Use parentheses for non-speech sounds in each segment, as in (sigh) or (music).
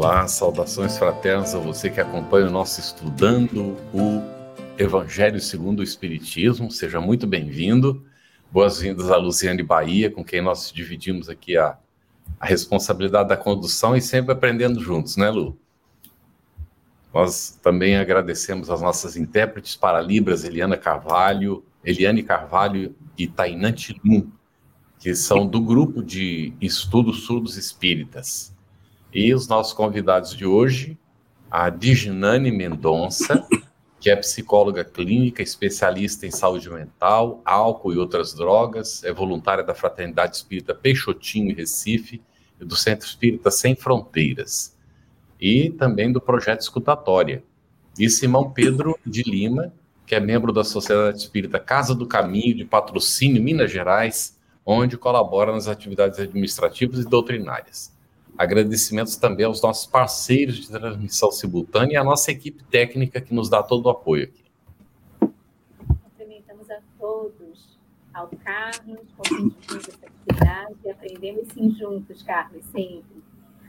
Olá, saudações fraternas a você que acompanha o nosso Estudando o Evangelho segundo o Espiritismo. Seja muito bem-vindo. Boas-vindas a Luciane Bahia, com quem nós dividimos aqui a, a responsabilidade da condução e sempre aprendendo juntos, né, Lu? Nós também agradecemos as nossas intérpretes para Libras, Eliana Carvalho, Eliane Carvalho e Tainante Lum, que são do grupo de estudos surdos espíritas. E os nossos convidados de hoje, a Diginane Mendonça, que é psicóloga clínica, especialista em saúde mental, álcool e outras drogas, é voluntária da Fraternidade Espírita Peixotinho, Recife, e do Centro Espírita Sem Fronteiras, e também do Projeto Escutatória. E Simão Pedro de Lima, que é membro da Sociedade Espírita Casa do Caminho, de patrocínio Minas Gerais, onde colabora nas atividades administrativas e doutrinárias. Agradecimentos também aos nossos parceiros de transmissão simultânea e à nossa equipe técnica que nos dá todo o apoio aqui. Cumprimentamos a todos, ao Carlos, consentimos essa atividade e aprendemos sim juntos, Carlos, sempre.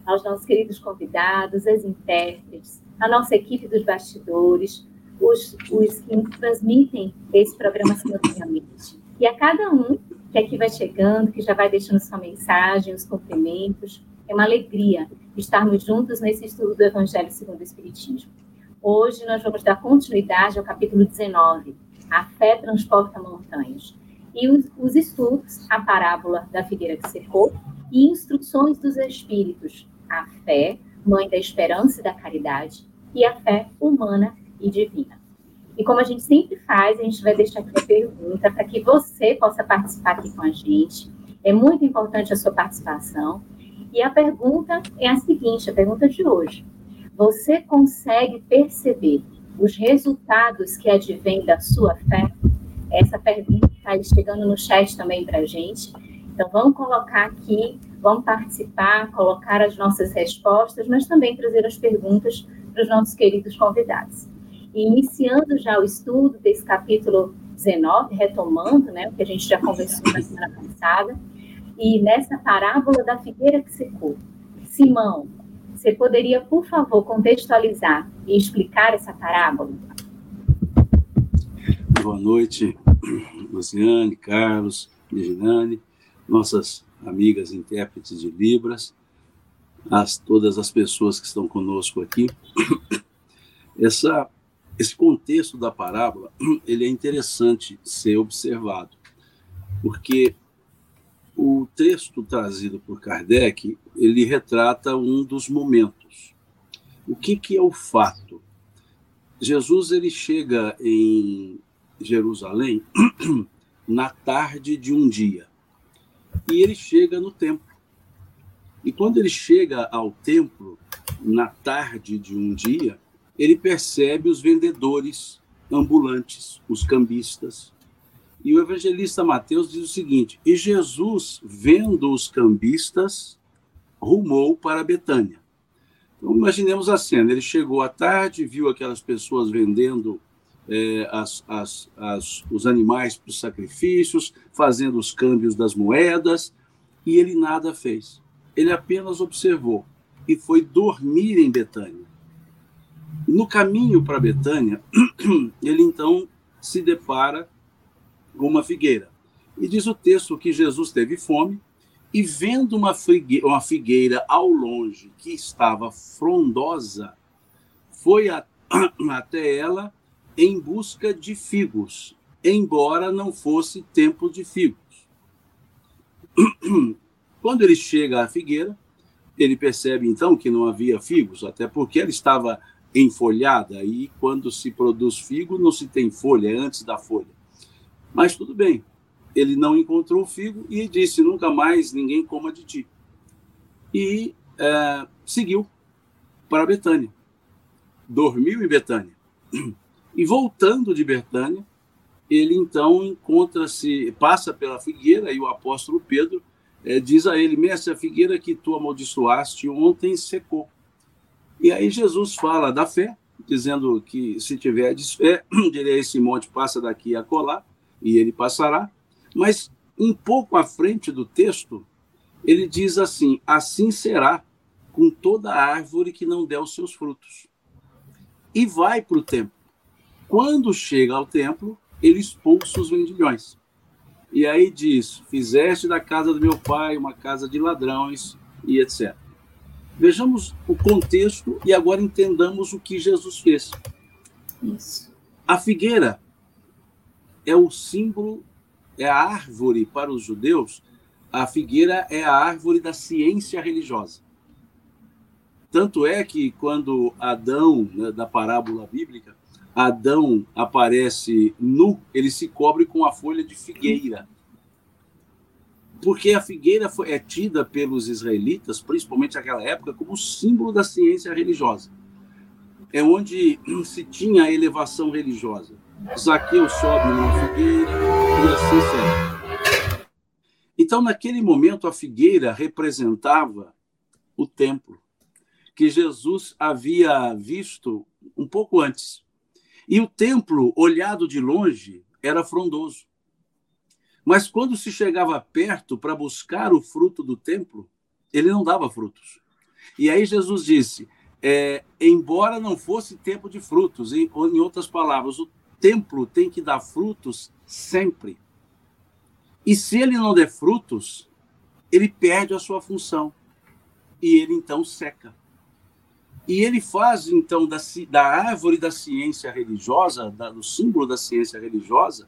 Aos nossos queridos convidados, as intérpretes, a nossa equipe dos bastidores, os, os que transmitem esse programa simultaneamente. E a cada um que aqui vai chegando, que já vai deixando sua mensagem, os cumprimentos, é uma alegria estarmos juntos nesse estudo do Evangelho segundo o Espiritismo. Hoje nós vamos dar continuidade ao capítulo 19, A Fé Transporta Montanhas, e os, os estudos, a parábola da figueira que secou e instruções dos Espíritos, a fé, mãe da esperança e da caridade, e a fé humana e divina. E como a gente sempre faz, a gente vai deixar aqui a pergunta para que você possa participar aqui com a gente. É muito importante a sua participação. E a pergunta é a seguinte, a pergunta de hoje. Você consegue perceber os resultados que advêm da sua fé? Essa pergunta está chegando no chat também para a gente. Então, vamos colocar aqui, vamos participar, colocar as nossas respostas, mas também trazer as perguntas para os nossos queridos convidados. E iniciando já o estudo desse capítulo 19, retomando né, o que a gente já conversou na semana passada, e nessa parábola da figueira que secou. Simão, você poderia, por favor, contextualizar e explicar essa parábola? Boa noite, Luciane, Carlos, Reginane, nossas amigas intérpretes de Libras, as, todas as pessoas que estão conosco aqui. Essa, esse contexto da parábola ele é interessante ser observado, porque o texto trazido por Kardec, ele retrata um dos momentos. O que, que é o fato? Jesus ele chega em Jerusalém (clears throat) na tarde de um dia. E ele chega no templo. E quando ele chega ao templo, na tarde de um dia, ele percebe os vendedores ambulantes, os cambistas, e o evangelista Mateus diz o seguinte: E Jesus, vendo os cambistas, rumou para Betânia. Então, imaginemos a cena: ele chegou à tarde, viu aquelas pessoas vendendo é, as, as, as, os animais para os sacrifícios, fazendo os câmbios das moedas, e ele nada fez. Ele apenas observou e foi dormir em Betânia. No caminho para Betânia, (clears throat) ele então se depara uma figueira. E diz o texto que Jesus teve fome e, vendo uma figueira, uma figueira ao longe que estava frondosa, foi a, (clears throat) até ela em busca de figos, embora não fosse tempo de figos. (clears throat) Quando ele chega à figueira, ele percebe então que não havia figos, até porque ela estava enfolhada e quando se produz figo não se tem folha, é antes da folha. Mas tudo bem. Ele não encontrou o figo e disse: nunca mais ninguém coma de ti. E é, seguiu para Betânia. Dormiu em Betânia. E voltando de Betânia, ele então encontra-se, passa pela figueira e o apóstolo Pedro é, diz a ele: Mestre, a figueira que tu amaldiçoaste ontem secou. E aí Jesus fala da fé, dizendo que se tiver fé, direi a esse monte, passa daqui a colar, e ele passará. Mas um pouco à frente do texto, ele diz assim: Assim será com toda árvore que não der os seus frutos. E vai para o templo. Quando chega ao templo, ele expulsa os vendilhões. E aí diz: Fizeste da casa do meu pai uma casa de ladrões, e etc. Vejamos o contexto e agora entendamos o que Jesus fez. Isso. A figueira é o símbolo, é a árvore para os judeus. A figueira é a árvore da ciência religiosa. Tanto é que quando Adão, né, da parábola bíblica, Adão aparece nu, ele se cobre com a folha de figueira. Porque a figueira foi, é tida pelos israelitas, principalmente naquela época, como símbolo da ciência religiosa. É onde se tinha a elevação religiosa. Zaqueu sobe numa figueira e assim segue. Então, naquele momento, a figueira representava o templo, que Jesus havia visto um pouco antes. E o templo, olhado de longe, era frondoso. Mas quando se chegava perto para buscar o fruto do templo, ele não dava frutos. E aí Jesus disse: é, embora não fosse tempo de frutos, em, em outras palavras, o templo tem que dar frutos sempre. E se ele não der frutos, ele perde a sua função. E ele então seca. E ele faz, então, da, da árvore da ciência religiosa, da, do símbolo da ciência religiosa,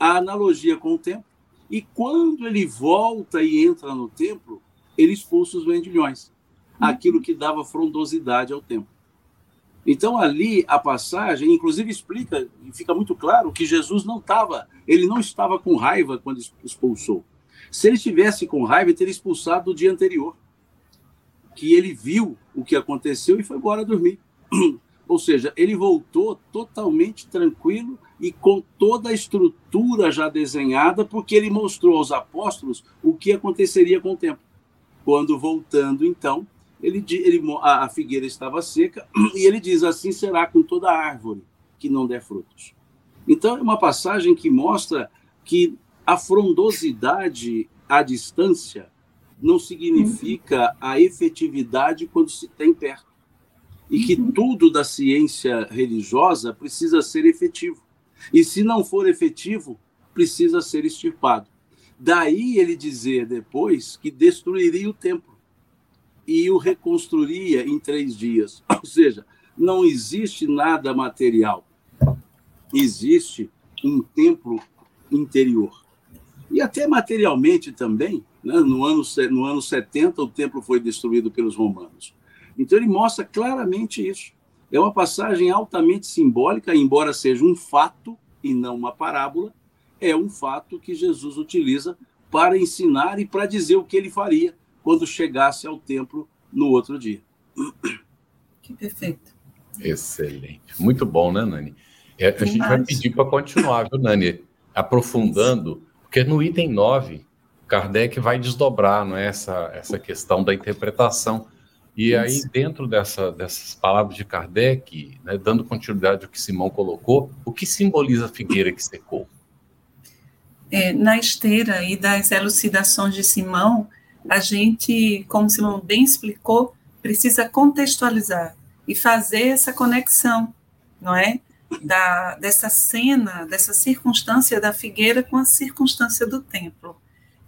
a analogia com o templo. E quando ele volta e entra no templo, ele expulsa os vendilhões, aquilo que dava frondosidade ao templo. Então ali a passagem, inclusive explica e fica muito claro que Jesus não estava, ele não estava com raiva quando expulsou. Se ele estivesse com raiva, ele teria expulsado no dia anterior que ele viu o que aconteceu e foi embora dormir. (clears throat) Ou seja, ele voltou totalmente tranquilo e com toda a estrutura já desenhada, porque ele mostrou aos apóstolos o que aconteceria com o tempo. Quando voltando, então, ele, ele, a, a figueira estava seca (clears throat) e ele diz: Assim será com toda árvore que não der frutos. Então, é uma passagem que mostra que a frondosidade à distância não significa a efetividade quando se tem perto. E que uhum. tudo da ciência religiosa precisa ser efetivo. E se não for efetivo, precisa ser extirpado. Daí ele dizer depois que destruiria o templo e o reconstruiria em três dias. (clears throat) Ou seja, não existe nada material, existe um templo interior. E até materialmente também, né? No, ano, no ano 70, o templo foi destruído pelos romanos. Então, ele mostra claramente isso. É uma passagem altamente simbólica, embora seja um fato e não uma parábola, é um fato que Jesus utiliza para ensinar e para dizer o que ele faria quando chegasse ao templo no outro dia. Que perfeito. Excelente. Muito bom, né, Nani? É, a gente vai pedir para continuar, viu, Nani? Aprofundando, porque no item 9 Kardec vai desdobrar não é, essa, essa questão da interpretação. E Isso. aí, dentro dessa, dessas palavras de Kardec, né, dando continuidade ao que Simão colocou, o que simboliza a figueira que secou? É, na esteira e das elucidações de Simão, a gente, como Simão bem explicou, precisa contextualizar e fazer essa conexão, não é? Da, dessa cena, dessa circunstância da figueira com a circunstância do templo.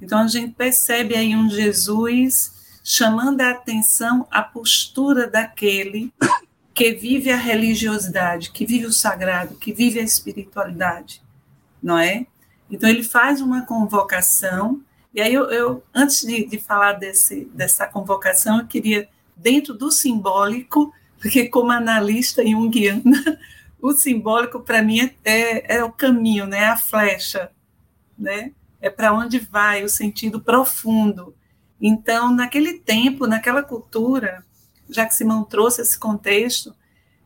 Então a gente percebe aí um Jesus chamando a atenção a postura daquele que vive a religiosidade, que vive o sagrado, que vive a espiritualidade, não é? Então ele faz uma convocação, e aí eu, eu antes de, de falar desse, dessa convocação, eu queria, dentro do simbólico, porque como analista junguiana, (laughs) o simbólico para mim é, é, é, o caminho, né? a flecha, né? é para onde vai o sentido profundo. Então, naquele tempo, naquela cultura, já que Simão trouxe esse contexto,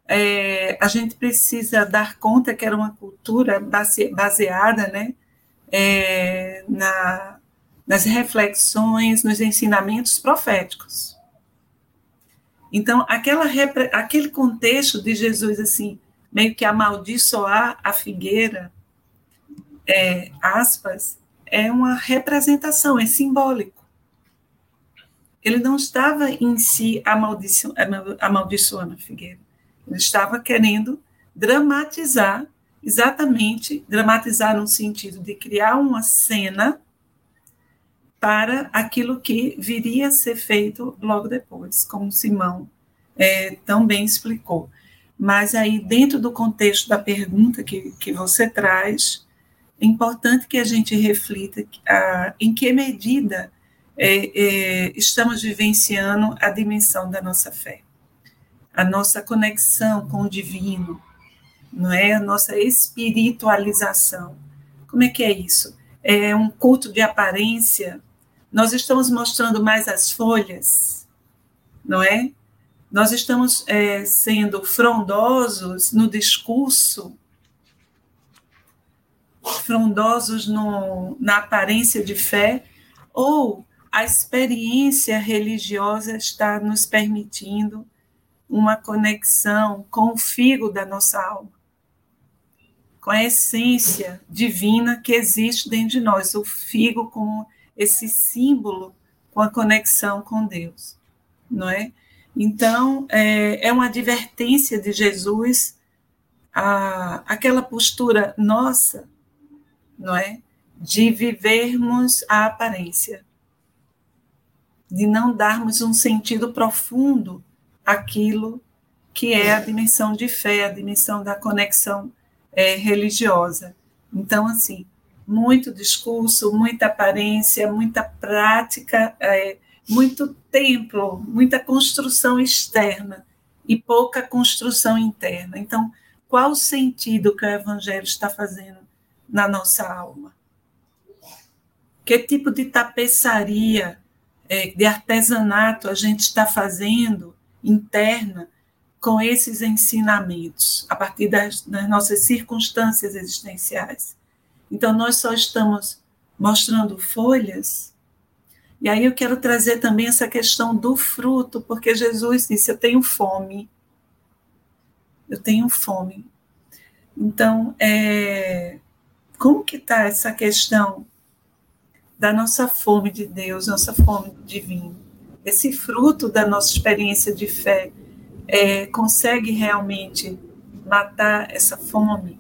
é, a gente precisa dar conta que era uma cultura baseada né, é, na, nas reflexões, nos ensinamentos proféticos. Então, aquela, aquele contexto de Jesus, assim, meio que amaldiçoar a figueira, é, aspas, é uma representação, é simbólico. Ele não estava em si amaldiço, amaldiçoando a figueira. Ele estava querendo dramatizar, exatamente, dramatizar no sentido de criar uma cena para aquilo que viria a ser feito logo depois, como Simão é, tão bem explicou. Mas aí, dentro do contexto da pergunta que, que você traz, é importante que a gente reflita a, em que medida é, é, estamos vivenciando a dimensão da nossa fé, a nossa conexão com o divino, não é? A nossa espiritualização. Como é que é isso? É um culto de aparência nós estamos mostrando mais as folhas, não é? Nós estamos é, sendo frondosos no discurso, frondosos no, na aparência de fé, ou a experiência religiosa está nos permitindo uma conexão com o figo da nossa alma, com a essência divina que existe dentro de nós, o figo como esse símbolo com a conexão com Deus, não é? Então, é, é uma advertência de Jesus a, aquela postura nossa, não é? De vivermos a aparência, de não darmos um sentido profundo àquilo que é a dimensão de fé, a dimensão da conexão é, religiosa. Então, assim, muito discurso, muita aparência, muita prática, é, muito templo, muita construção externa e pouca construção interna. Então, qual o sentido que o Evangelho está fazendo na nossa alma? Que tipo de tapeçaria, é, de artesanato a gente está fazendo interna com esses ensinamentos, a partir das, das nossas circunstâncias existenciais? Então, nós só estamos mostrando folhas. E aí eu quero trazer também essa questão do fruto, porque Jesus disse: Eu tenho fome. Eu tenho fome. Então, é, como que está essa questão da nossa fome de Deus, nossa fome divina? Esse fruto da nossa experiência de fé é, consegue realmente matar essa fome?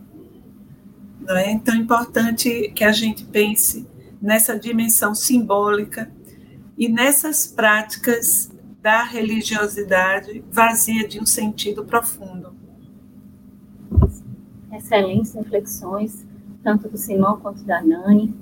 Não é? Então é importante que a gente pense nessa dimensão simbólica e nessas práticas da religiosidade vazia de um sentido profundo. Excelentes reflexões, tanto do Simão quanto da Nani,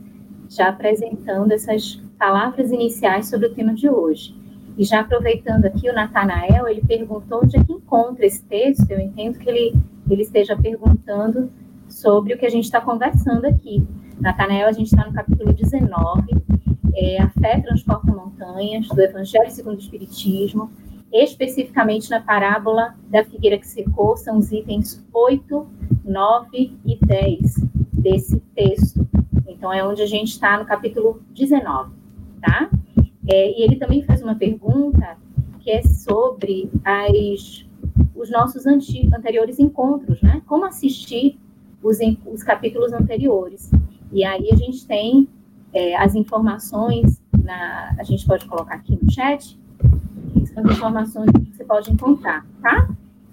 já apresentando essas palavras iniciais sobre o tema de hoje. E já aproveitando aqui, o Natanael, ele perguntou onde é que encontra esse texto, eu entendo que ele, ele esteja perguntando sobre o que a gente está conversando aqui. Natanael, a gente está no capítulo 19, é, A Fé Transporta Montanhas, do Evangelho segundo o Espiritismo, especificamente na parábola da figueira que secou, são os itens 8, 9 e 10 desse texto. Então, é onde a gente está no capítulo 19, tá? É, e ele também faz uma pergunta que é sobre as, os nossos anteriores encontros, né? Como assistir os, os capítulos anteriores. E aí a gente tem é, as informações, na, a gente pode colocar aqui no chat, as informações que você pode encontrar, tá?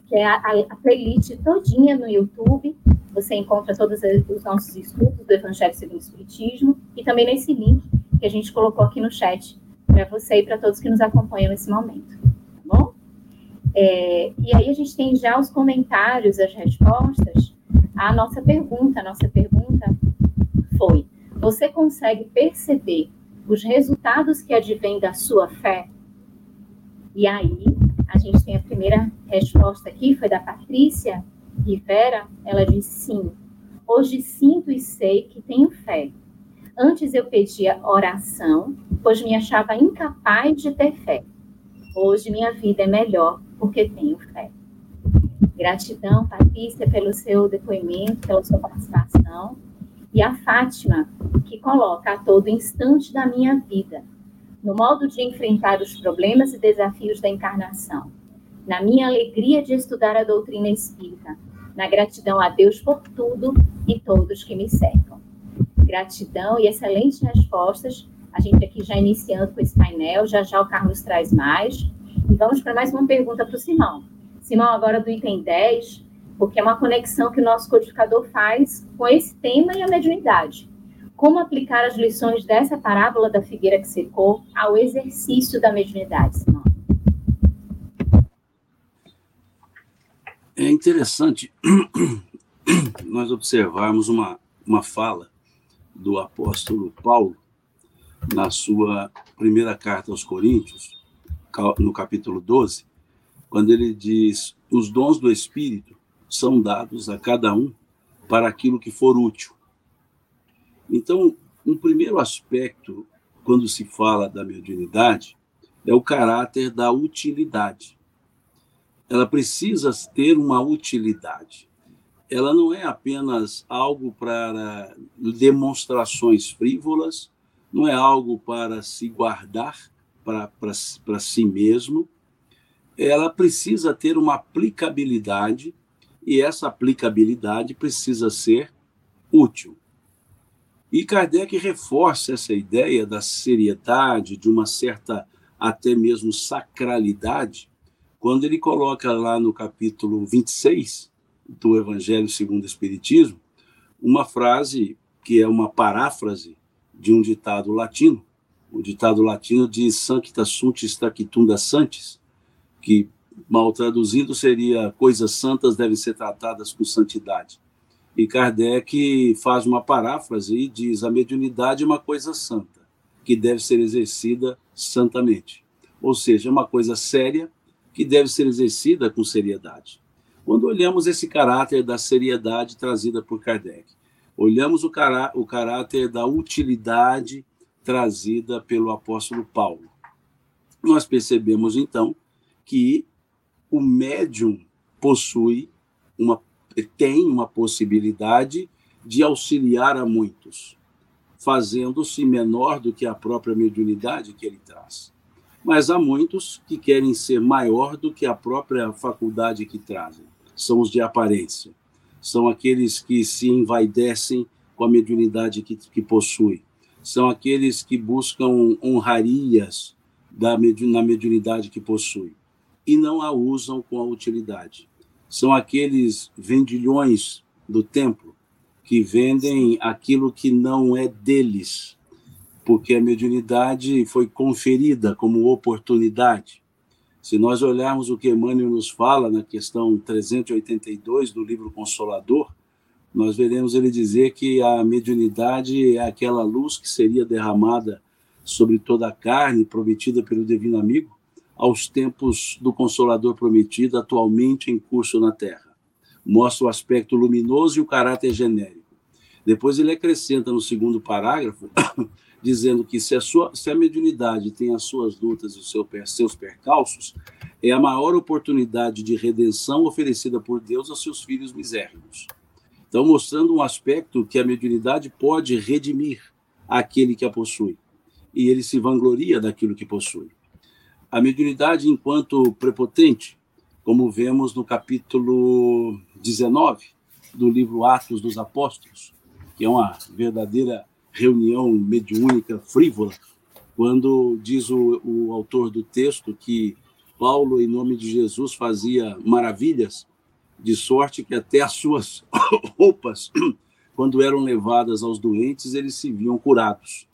Que é a, a playlist todinha no YouTube, você encontra todos os nossos estudos do Evangelho segundo o Espiritismo, e também nesse link que a gente colocou aqui no chat, para você e para todos que nos acompanham nesse momento, tá bom? É, e aí a gente tem já os comentários, as respostas, a nossa pergunta. A nossa pergunta foi: você consegue perceber os resultados que advêm da sua fé? E aí, a gente tem a primeira resposta aqui, foi da Patrícia Rivera. Ela disse sim. Hoje sinto e sei que tenho fé. Antes eu pedia oração, pois me achava incapaz de ter fé. Hoje minha vida é melhor porque tenho fé. Gratidão, Patrícia, pelo seu depoimento, pela sua participação. E a Fátima, que coloca a todo instante da minha vida, no modo de enfrentar os problemas e desafios da encarnação, na minha alegria de estudar a doutrina espírita, na gratidão a Deus por tudo e todos que me cercam. Gratidão e excelentes respostas. A gente aqui já iniciando com esse painel, já já o Carlos traz mais. E vamos para mais uma pergunta para o Simão. Simão, agora do item 10, porque é uma conexão que o nosso codificador faz com esse tema e a mediunidade. Como aplicar as lições dessa parábola da figueira que secou ao exercício da mediunidade, Simão? É interessante (clears throat) nós observarmos uma, uma fala do apóstolo Paulo na sua primeira carta aos Coríntios, no capítulo 12, quando ele diz: Os dons do Espírito são dados a cada um para aquilo que for útil. Então, um primeiro aspecto, quando se fala da mediunidade, é o caráter da utilidade ela precisa ter uma utilidade. Ela não é apenas algo para demonstrações frívolas, não é algo para se guardar para si mesmo. Ela precisa ter uma aplicabilidade e essa aplicabilidade precisa ser útil. E Kardec reforça essa ideia da seriedade, de uma certa até mesmo sacralidade, quando ele coloca lá no capítulo 26 do Evangelho segundo o Espiritismo, uma frase que é uma paráfrase de um ditado latino. O ditado latino diz Sancta sunt stacitunda santis, que mal traduzido seria coisas santas devem ser tratadas com santidade. E Kardec faz uma paráfrase e diz a mediunidade é uma coisa santa, que deve ser exercida santamente. Ou seja, é uma coisa séria que deve ser exercida com seriedade. Quando olhamos esse caráter da seriedade trazida por Kardec, olhamos o, cará o caráter da utilidade trazida pelo apóstolo Paulo, nós percebemos então que o médium possui uma tem uma possibilidade de auxiliar a muitos, fazendo-se menor do que a própria mediunidade que ele traz mas há muitos que querem ser maior do que a própria faculdade que trazem. São os de aparência. São aqueles que se envaidecem com a mediunidade que, que possui. São aqueles que buscam honrarias da, na mediunidade que possui e não a usam com a utilidade. São aqueles vendilhões do templo que vendem aquilo que não é deles, porque a mediunidade foi conferida como oportunidade. Se nós olharmos o que Emmanuel nos fala na questão 382 do livro Consolador, nós veremos ele dizer que a mediunidade é aquela luz que seria derramada sobre toda a carne, prometida pelo Divino Amigo, aos tempos do Consolador prometido, atualmente em curso na Terra. Mostra o aspecto luminoso e o caráter genérico. Depois ele acrescenta no segundo parágrafo (coughs) dizendo que se a, sua, se a mediunidade tem as suas lutas e os seu, seus percalços, é a maior oportunidade de redenção oferecida por Deus aos seus filhos misérrimos. Então, mostrando um aspecto que a mediunidade pode redimir aquele que a possui, e ele se vangloria daquilo que possui. A mediunidade, enquanto prepotente, como vemos no capítulo 19 do livro Atos dos Apóstolos, que é uma verdadeira reunião mediúnica frívola, quando diz o, o autor do texto que Paulo, em nome de Jesus, fazia maravilhas, de sorte que até as suas (coughs) roupas, (coughs) quando eram levadas aos doentes, eles se viam curados.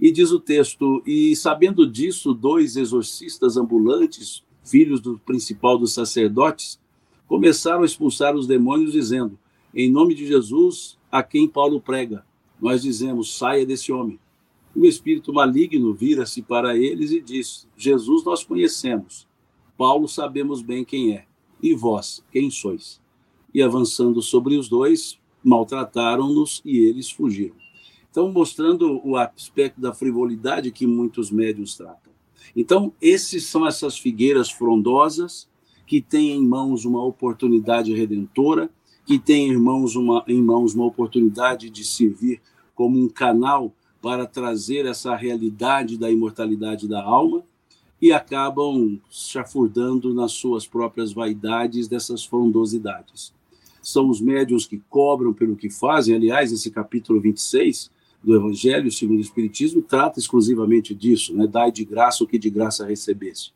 E diz o texto: E sabendo disso, dois exorcistas ambulantes, filhos do principal dos sacerdotes, começaram a expulsar os demônios, dizendo: Em nome de Jesus, a quem Paulo prega, nós dizemos: saia desse homem. O espírito maligno vira-se para eles e diz: Jesus nós conhecemos, Paulo sabemos bem quem é, e vós, quem sois? E avançando sobre os dois, maltrataram-nos e eles fugiram. Então, mostrando o aspecto da frivolidade que muitos médios tratam. Então, esses são essas figueiras frondosas que tem em mãos uma oportunidade redentora, que tem em mãos uma, em mãos uma oportunidade de servir como um canal para trazer essa realidade da imortalidade da alma e acabam chafurdando nas suas próprias vaidades dessas frondosidades. São os médios que cobram pelo que fazem, aliás, esse capítulo 26 do Evangelho segundo o Espiritismo trata exclusivamente disso, né? Dai de graça o que de graça recebeste.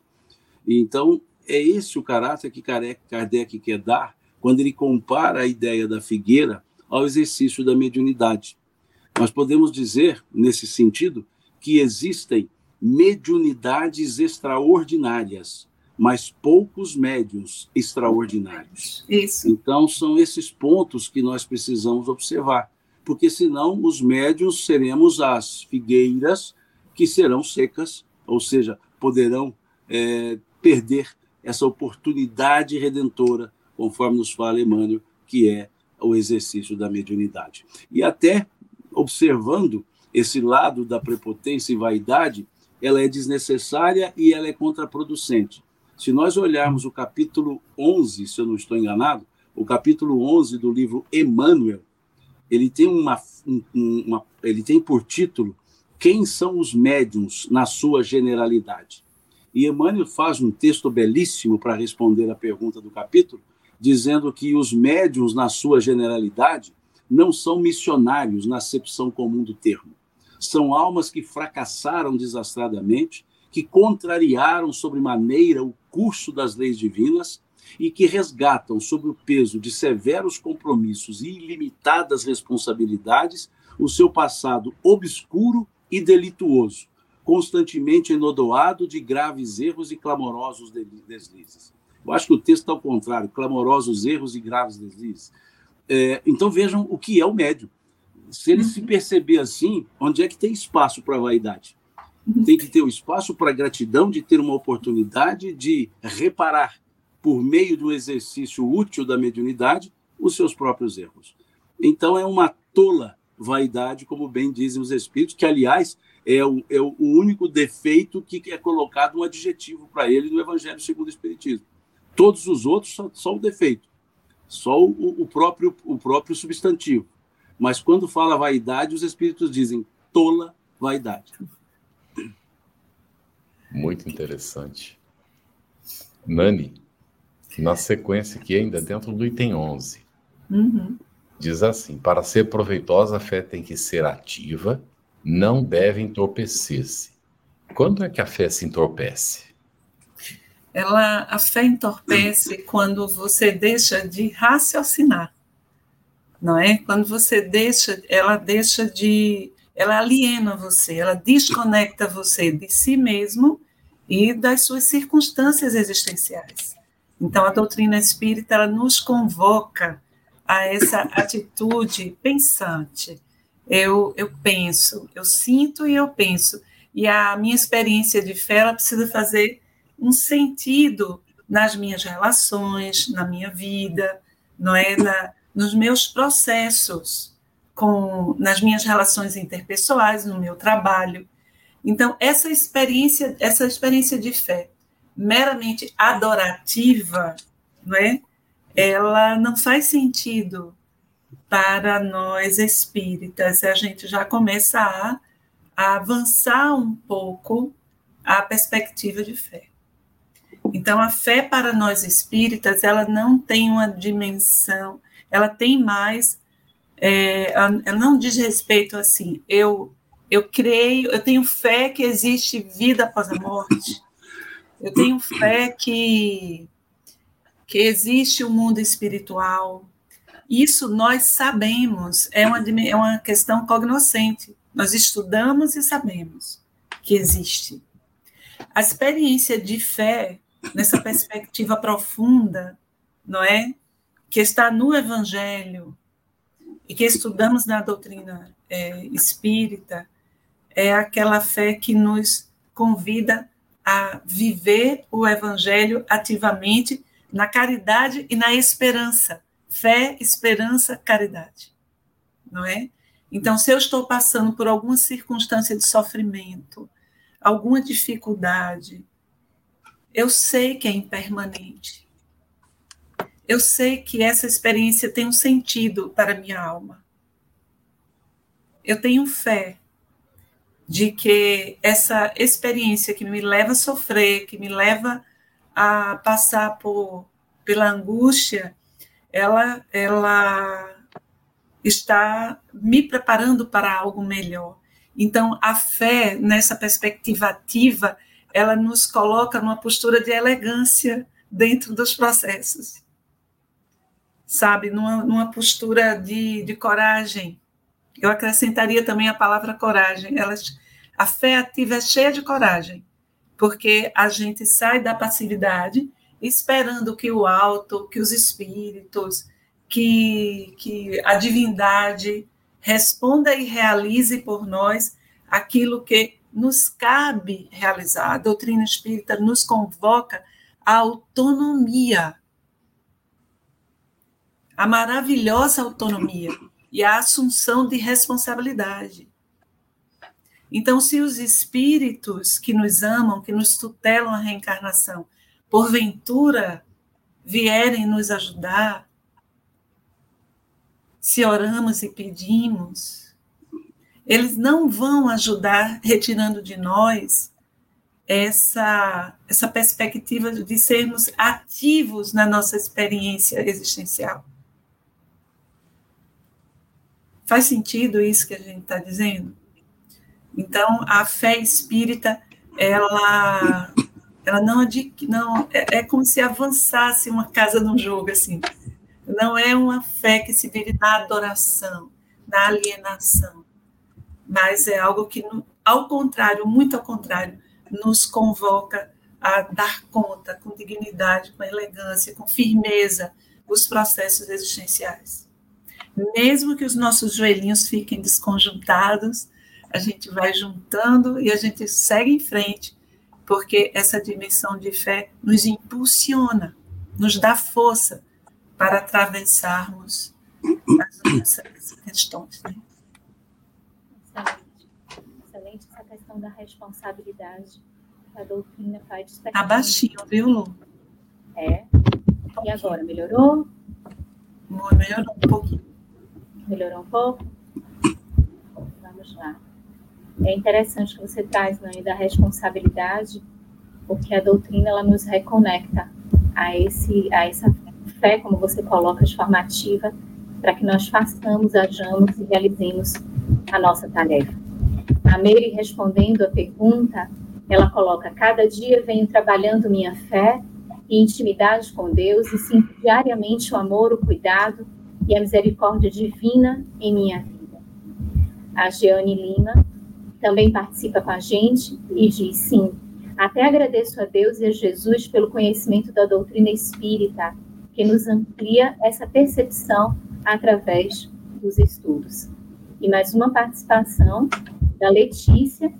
E então, é esse o caráter que Kardec quer dar quando ele compara a ideia da figueira ao exercício da mediunidade. Nós podemos dizer, nesse sentido, que existem mediunidades extraordinárias, mas poucos médiums extraordinários. Isso. Então, são esses pontos que nós precisamos observar, porque senão os médiums seremos as figueiras que serão secas, ou seja, poderão é, perder essa oportunidade redentora, conforme nos fala Emmanuel, que é o exercício da mediunidade. E até observando esse lado da prepotência e vaidade, ela é desnecessária e ela é contraproducente. Se nós olharmos o capítulo 11, se eu não estou enganado, o capítulo 11 do livro Emmanuel, ele tem, uma, uma, ele tem por título Quem são os médiums na sua generalidade? E Emmanuel faz um texto belíssimo para responder à pergunta do capítulo, dizendo que os médiums, na sua generalidade, não são missionários na acepção comum do termo. São almas que fracassaram desastradamente, que contrariaram sobremaneira o curso das leis divinas e que resgatam, sob o peso de severos compromissos e ilimitadas responsabilidades, o seu passado obscuro e delituoso, constantemente enodoado de graves erros e clamorosos deslizes. Eu acho que o texto está ao contrário, clamorosos erros e graves deslizes. É, então vejam o que é o médio. Se ele se perceber assim, onde é que tem espaço para vaidade? Tem que ter o espaço para gratidão de ter uma oportunidade de reparar, por meio do exercício útil da mediunidade, os seus próprios erros. Então é uma tola vaidade, como bem dizem os espíritos, que, aliás, é o, é o único defeito que é colocado um adjetivo para ele no Evangelho segundo o Espiritismo. Todos os outros são só o defeito, só o, o, próprio, o próprio substantivo. Mas quando fala vaidade, os espíritos dizem tola vaidade. Muito interessante. Nani, na sequência aqui, ainda dentro do item 11, uhum. diz assim: para ser proveitosa, a fé tem que ser ativa, não deve entorpecer-se. Quando é que a fé se entorpece? Ela, a fé entorpece (clears throat) quando você deixa de raciocinar, não é? Quando você deixa, ela deixa de, ela aliena você, ela desconecta você de si mesmo e das suas circunstâncias existenciais. Então, a doutrina espírita ela nos convoca a essa atitude pensante, eu, eu penso, eu sinto e eu penso. E a minha experiência de fé ela precisa fazer um sentido nas minhas relações, na minha vida, não é na, nos meus processos, com nas minhas relações interpessoais, no meu trabalho. Então essa experiência, essa experiência de fé meramente adorativa, não é? Ela não faz sentido para nós espíritas, a gente já começa a, a avançar um pouco a perspectiva de fé. Então, a fé para nós espíritas, ela não tem uma dimensão, ela tem mais, é, ela não diz respeito assim, eu, eu creio, eu tenho fé que existe vida após a morte, eu tenho fé que, que existe o um mundo espiritual, isso nós sabemos, é uma, é uma questão cognoscente. Nós estudamos e sabemos que existe. A experiência de fé, nessa perspectiva profunda, não é? Que está no Evangelho e que estudamos na doutrina é, espírita, é aquela fé que nos convida a viver o Evangelho ativamente na caridade e na esperança fé, esperança, caridade. Não é? Então, se eu estou passando por alguma circunstância de sofrimento, alguma dificuldade, eu sei que é impermanente. eu sei que essa experiência tem um sentido para minha alma. Eu tenho fé de que essa experiência que me leva a sofrer, que me leva a passar por, pela angústia, ela, ela está me preparando para algo melhor. Então, a fé, nessa perspectiva ativa, ela nos coloca numa postura de elegância dentro dos processos. Sabe, numa, numa postura de, de coragem. Eu acrescentaria também a palavra coragem. Ela, a fé ativa é cheia de coragem, porque a gente sai da passividade esperando que o alto, que os espíritos, que, que a divindade responda e realize por nós aquilo que nos cabe realizar. A doutrina espírita nos convoca à autonomia, a maravilhosa autonomia e a assunção de responsabilidade. Então, se os espíritos que nos amam, que nos tutelam a reencarnação, porventura vierem nos ajudar, se oramos e pedimos, eles não vão ajudar retirando de nós essa, essa perspectiva de sermos ativos na nossa experiência existencial. Faz sentido isso que a gente está dizendo? Então, a fé espírita, ela, ela não, não é, é como se avançasse uma casa no jogo, assim. Não é uma fé que se vive na adoração, na alienação, mas é algo que, ao contrário, muito ao contrário, nos convoca a dar conta com dignidade, com elegância, com firmeza os processos existenciais. Mesmo que os nossos joelhinhos fiquem desconjuntados, a gente vai juntando e a gente segue em frente, porque essa dimensão de fé nos impulsiona, nos dá força para atravessarmos essas questões. Né? Excelente. Excelente essa questão da responsabilidade a doutrina faz despertar. Tá baixinho, viu, Lu? É. E agora, melhorou? Melhorou um pouquinho. Melhorou um pouco? Vamos lá. É interessante que você traz, né, da responsabilidade, porque a doutrina ela nos reconecta a esse a essa fé, como você coloca, de formativa, para que nós façamos, ajamos e realizemos a nossa tarefa. A Mary, respondendo a pergunta, ela coloca: Cada dia venho trabalhando minha fé e intimidade com Deus e sinto diariamente o amor, o cuidado e a misericórdia divina em minha vida. A Jeane Lima também participa com a gente e diz: Sim, até agradeço a Deus e a Jesus pelo conhecimento da doutrina espírita que nos amplia essa percepção através dos estudos. E mais uma participação da Letícia,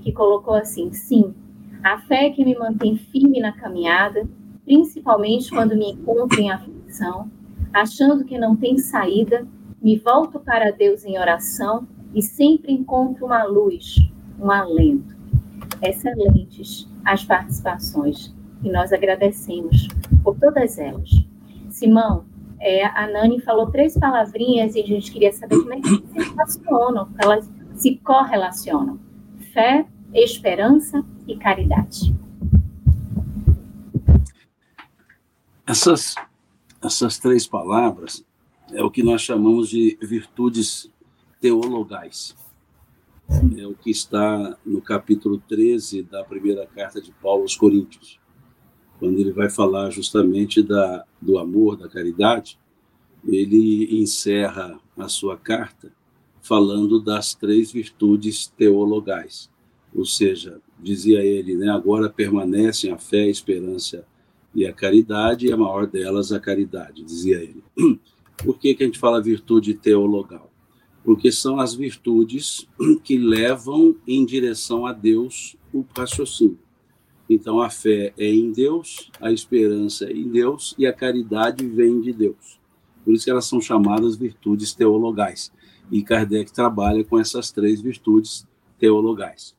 que colocou assim: sim, a fé que me mantém firme na caminhada, principalmente quando me encontro em aflição, achando que não tem saída, me volto para Deus em oração e sempre encontro uma luz, um alento. Excelentes as participações e nós agradecemos por todas elas. Simão, é, a Nani falou três palavrinhas e a gente queria saber como é que se relacionam, elas se correlacionam. Fé, esperança e caridade. Essas, essas três palavras é o que nós chamamos de virtudes teologais. É o que está no capítulo 13 da primeira carta de Paulo aos Coríntios quando ele vai falar justamente da, do amor, da caridade, ele encerra a sua carta falando das três virtudes teologais. Ou seja, dizia ele, né, agora permanecem a fé, a esperança e a caridade, e a maior delas a caridade, dizia ele. (clears throat) Por que, que a gente fala virtude teologal? Porque são as virtudes (clears throat) que levam em direção a Deus o raciocínio. Então a fé é em Deus, a esperança é em Deus e a caridade vem de Deus. Por isso que elas são chamadas virtudes teologais. E Kardec trabalha com essas três virtudes teologais.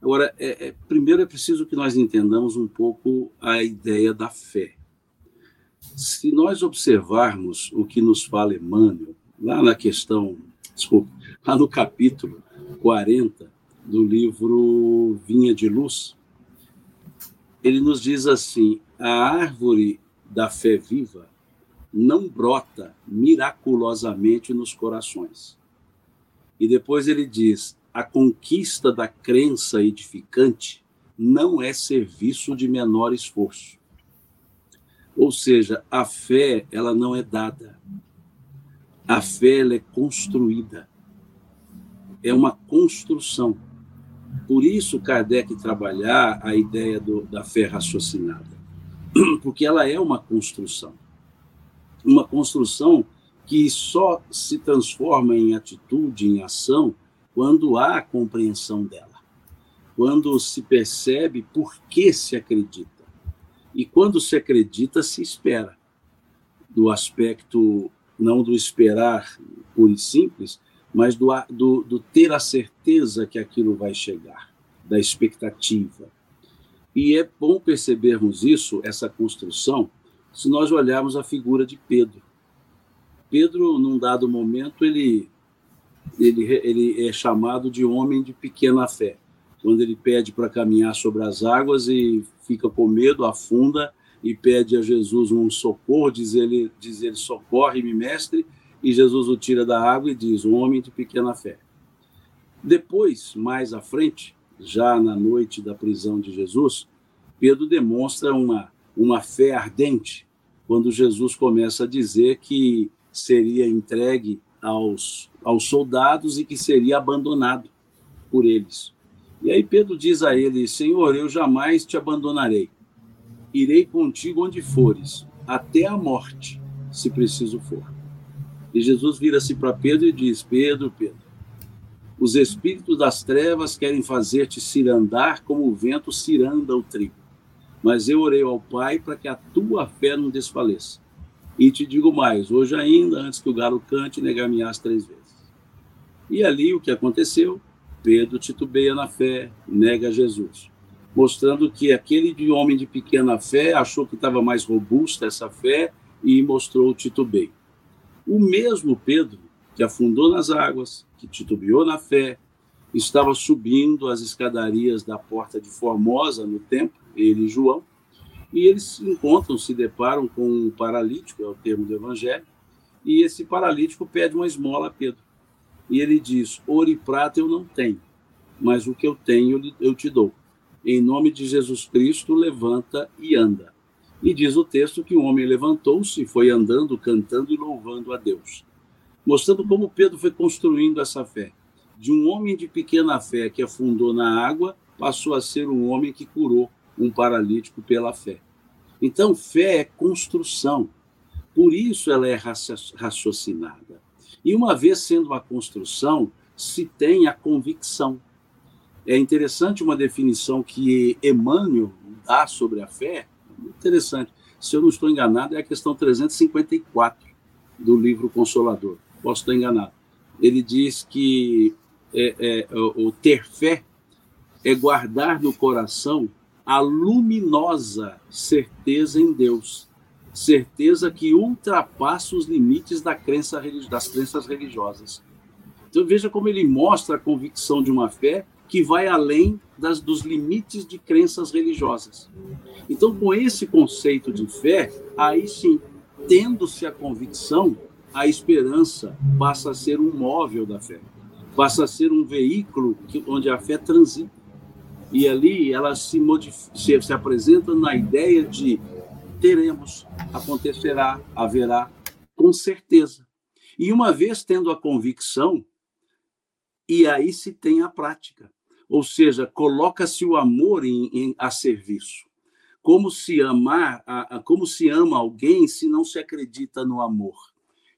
Agora, é, é, primeiro é preciso que nós entendamos um pouco a ideia da fé. se nós observarmos o que nos fala Emmanuel, lá na questão, desculpa, lá no capítulo 40 do livro Vinha de Luz, ele nos diz assim: a árvore da fé viva não brota miraculosamente nos corações. E depois ele diz: a conquista da crença edificante não é serviço de menor esforço. Ou seja, a fé, ela não é dada. A fé, ela é construída. É uma construção. Por isso, Kardec trabalhar a ideia do, da fé raciocinada. (clears throat) Porque ela é uma construção. Uma construção que só se transforma em atitude, em ação, quando há a compreensão dela. Quando se percebe por que se acredita e quando se acredita, se espera. Do aspecto, não do esperar puro e simples, mas do, do, do ter a certeza que aquilo vai chegar, da expectativa. E é bom percebermos isso, essa construção, se nós olharmos a figura de Pedro. Pedro, num dado momento, ele, ele, ele é chamado de homem de pequena fé quando ele pede para caminhar sobre as águas e fica com medo, afunda e pede a Jesus um socorro, diz ele, diz ele socorre-me, mestre, e Jesus o tira da água e diz, um homem de pequena fé. Depois, mais à frente, já na noite da prisão de Jesus, Pedro demonstra uma, uma fé ardente quando Jesus começa a dizer que seria entregue aos, aos soldados e que seria abandonado por eles. E aí Pedro diz a ele: Senhor, eu jamais te abandonarei. Irei contigo onde fores, até a morte, se preciso for. E Jesus vira-se para Pedro e diz: Pedro, Pedro, os espíritos das trevas querem fazer-te cirandar como o vento ciranda o trigo. Mas eu orei ao Pai para que a tua fé não desfaleça. E te digo mais: hoje ainda, antes que o galo cante, negar-me as três vezes. E ali o que aconteceu? Pedro titubeia na fé, nega Jesus, mostrando que aquele de homem de pequena fé achou que estava mais robusta essa fé e mostrou o titubeio. O mesmo Pedro, que afundou nas águas, que titubeou na fé, estava subindo as escadarias da porta de Formosa no templo, ele e João, e eles se encontram, se deparam com um paralítico, é o termo do evangelho, e esse paralítico pede uma esmola a Pedro. E ele diz: Ouro e prata eu não tenho, mas o que eu tenho eu te dou. Em nome de Jesus Cristo, levanta e anda. E diz o texto que o homem levantou-se e foi andando, cantando e louvando a Deus. Mostrando como Pedro foi construindo essa fé. De um homem de pequena fé que afundou na água, passou a ser um homem que curou um paralítico pela fé. Então, fé é construção. Por isso ela é raciocinada. E uma vez sendo uma construção, se tem a convicção. É interessante uma definição que Emmanuel dá sobre a fé, interessante. Se eu não estou enganado, é a questão 354 do livro Consolador. Posso estar enganado. Ele diz que é, é, o ter fé é guardar no coração a luminosa certeza em Deus certeza que ultrapassa os limites da crença, das crenças religiosas. Então veja como ele mostra a convicção de uma fé que vai além das, dos limites de crenças religiosas. Então, com esse conceito de fé, aí sim, tendo-se a convicção, a esperança passa a ser um móvel da fé, passa a ser um veículo que, onde a fé transita. E ali ela se, se, se apresenta na ideia de teremos, acontecerá, haverá, com certeza. E uma vez tendo a convicção, e aí se tem a prática. Ou seja, coloca-se o amor em, em, a serviço. Como se amar, a, a, como se ama alguém se não se acredita no amor?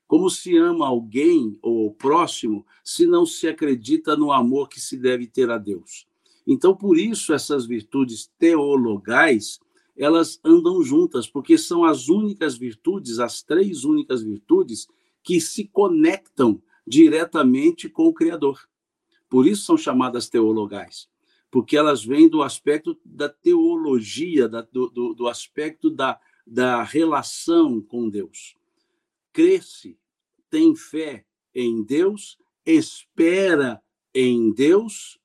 Como se ama alguém ou o próximo se não se acredita no amor que se deve ter a Deus? Então, por isso, essas virtudes teologais elas andam juntas, porque são as únicas virtudes, as três únicas virtudes que se conectam diretamente com o Criador. Por isso são chamadas teologais, porque elas vêm do aspecto da teologia, da, do, do, do, aspecto da, da relação com Deus. Cresce, tem fé em Deus, espera em Deus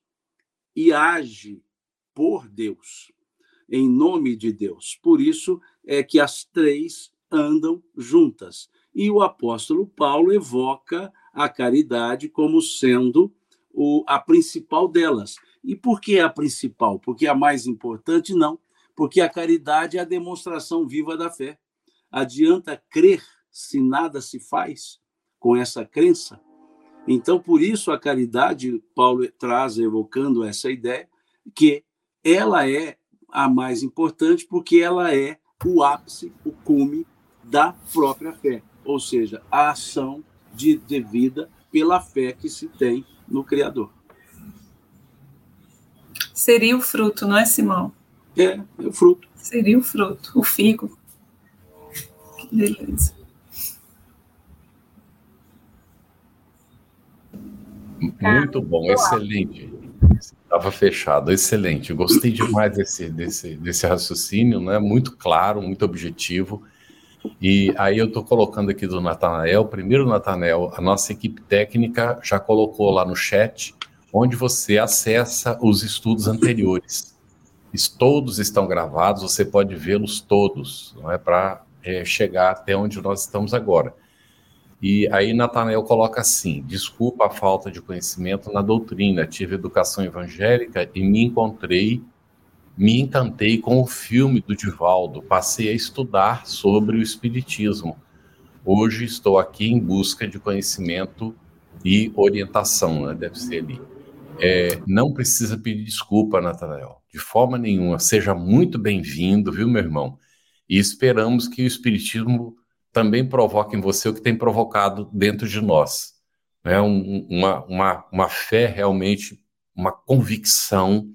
e age por Deus, em nome de Deus. Por isso é que as três andam juntas. E o apóstolo Paulo evoca a caridade como sendo o, a principal delas. E por que a principal? Porque a mais importante? Não, porque a caridade é a demonstração viva da fé. Adianta crer se nada se faz com essa crença? Então, por isso, a caridade, Paulo traz, evocando essa ideia, que ela é a mais importante, porque ela é o ápice, o cume da própria fé, ou seja, a ação de, de vida pela fé que se tem no Criador. Seria o fruto, não é, Simão? É, é o fruto. Seria o fruto, o figo. Que beleza. Muito bom, excelente. Estava fechado, excelente. Gostei demais desse, desse, desse raciocínio, né? muito claro, muito objetivo. E aí eu estou colocando aqui do Natanael, primeiro Natanael, a nossa equipe técnica já colocou lá no chat, onde você acessa os estudos anteriores. Todos estão gravados, você pode vê-los todos, não é para é, chegar até onde nós estamos agora. E aí Natanael coloca assim: desculpa a falta de conhecimento na doutrina, tive educação evangélica e me encontrei me encantei com o filme do Divaldo, passei a estudar sobre o Espiritismo. Hoje estou aqui em busca de conhecimento e orientação, né? deve ser ali. É, não precisa pedir desculpa, Natanael, de forma nenhuma. Seja muito bem-vindo, viu, meu irmão? E esperamos que o Espiritismo também provoque em você o que tem provocado dentro de nós. Né? Um, uma, uma, uma fé realmente, uma convicção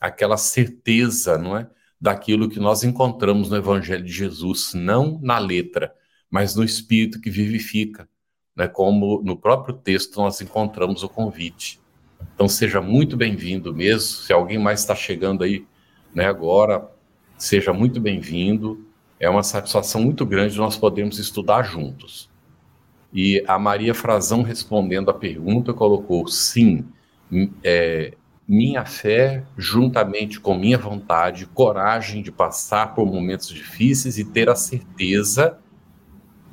aquela certeza, não é? Daquilo que nós encontramos no Evangelho de Jesus, não na letra, mas no Espírito que vivifica, né? Como no próprio texto nós encontramos o convite. Então seja muito bem-vindo mesmo. Se alguém mais está chegando aí, né? Agora, seja muito bem-vindo. É uma satisfação muito grande nós podermos estudar juntos. E a Maria Frazão respondendo a pergunta colocou sim. É, minha fé, juntamente com minha vontade, coragem de passar por momentos difíceis e ter a certeza.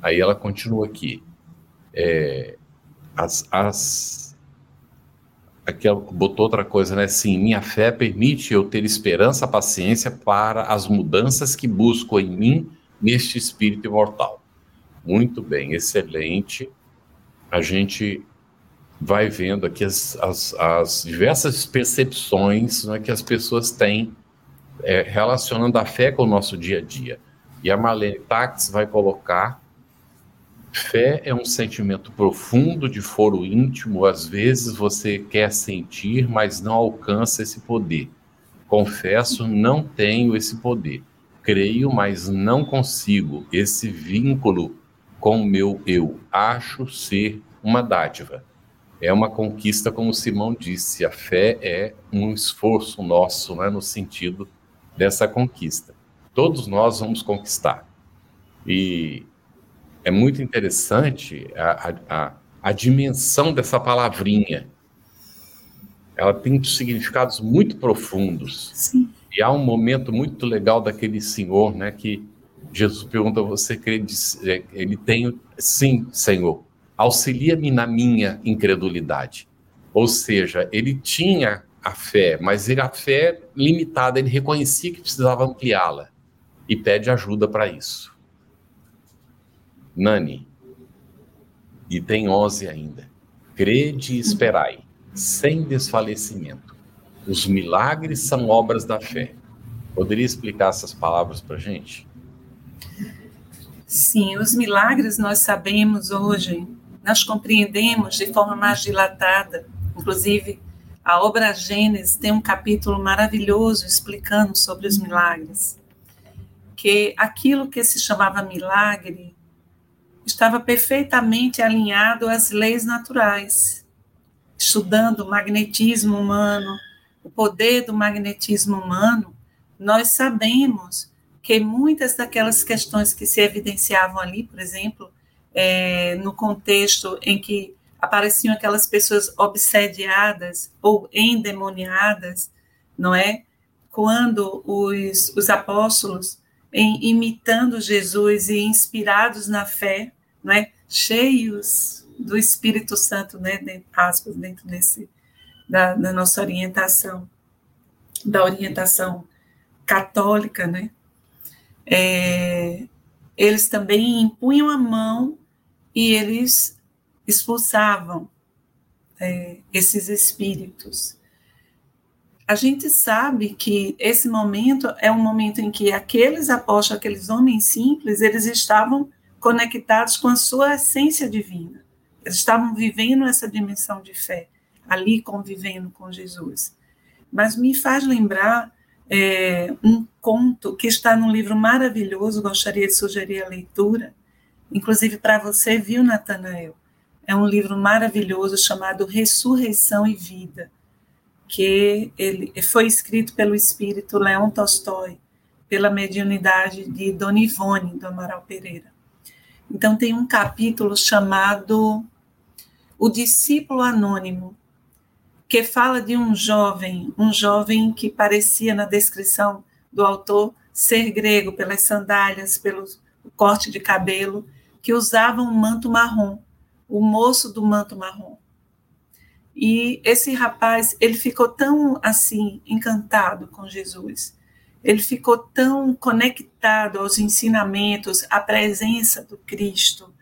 Aí ela continua aqui. É, as, as, aqui botou outra coisa, né? Sim, minha fé permite eu ter esperança, paciência para as mudanças que busco em mim neste espírito imortal. Muito bem, excelente. A gente vai vendo aqui as, as, as diversas percepções né, que as pessoas têm é, relacionando a fé com o nosso dia a dia. E a Marlene Tax vai colocar: fé é um sentimento profundo de foro íntimo, às vezes você quer sentir, mas não alcança esse poder. Confesso, não tenho esse poder. Creio, mas não consigo esse vínculo com o meu eu. Acho ser uma dádiva é uma conquista, como Simão disse, a fé é um esforço nosso, né, no sentido dessa conquista. Todos nós vamos conquistar. E é muito interessante a, a, a dimensão dessa palavrinha. Ela tem significados muito profundos. Sim. E há um momento muito legal daquele senhor, né, que Jesus pergunta: Você crê? É, ele tem, sim, Senhor auxilia-me na minha incredulidade. Ou seja, ele tinha a fé, mas a fé limitada, ele reconhecia que precisava ampliá-la e pede ajuda para isso. Nani, e tem 11 ainda. Crede e esperai, sem desfalecimento. Os milagres são obras da fé. Poderia explicar essas palavras para gente? Sim, os milagres nós sabemos hoje nós compreendemos de forma mais dilatada. Inclusive, a obra Gênesis tem um capítulo maravilhoso explicando sobre os milagres. Que aquilo que se chamava milagre estava perfeitamente alinhado às leis naturais. Estudando o magnetismo humano, o poder do magnetismo humano, nós sabemos que muitas daquelas questões que se evidenciavam ali, por exemplo, é, no contexto em que apareciam aquelas pessoas obsediadas ou endemoniadas, não é? Quando os, os apóstolos, em, imitando Jesus e inspirados na fé, não é? Cheios do Espírito Santo, né? Dentro, aspas, dentro desse, da, da nossa orientação, da orientação católica, né? É, eles também impunham a mão e eles expulsavam é, esses espíritos. A gente sabe que esse momento é um momento em que aqueles apóstolos, aqueles homens simples, eles estavam conectados com a sua essência divina. Eles estavam vivendo essa dimensão de fé, ali convivendo com Jesus. Mas me faz lembrar é, um conto que está num livro maravilhoso, gostaria de sugerir a leitura, inclusive para você, viu, Natanael? É um livro maravilhoso chamado Ressurreição e Vida, que ele foi escrito pelo espírito Leon Tolstói, pela mediunidade de Dona Ivone do Amaral Pereira. Então tem um capítulo chamado O Discípulo Anônimo, que fala de um jovem, um jovem que parecia na descrição do autor ser grego pelas sandálias, pelo corte de cabelo, que usava um manto marrom, o moço do manto marrom. E esse rapaz, ele ficou tão assim encantado com Jesus. Ele ficou tão conectado aos ensinamentos, à presença do Cristo,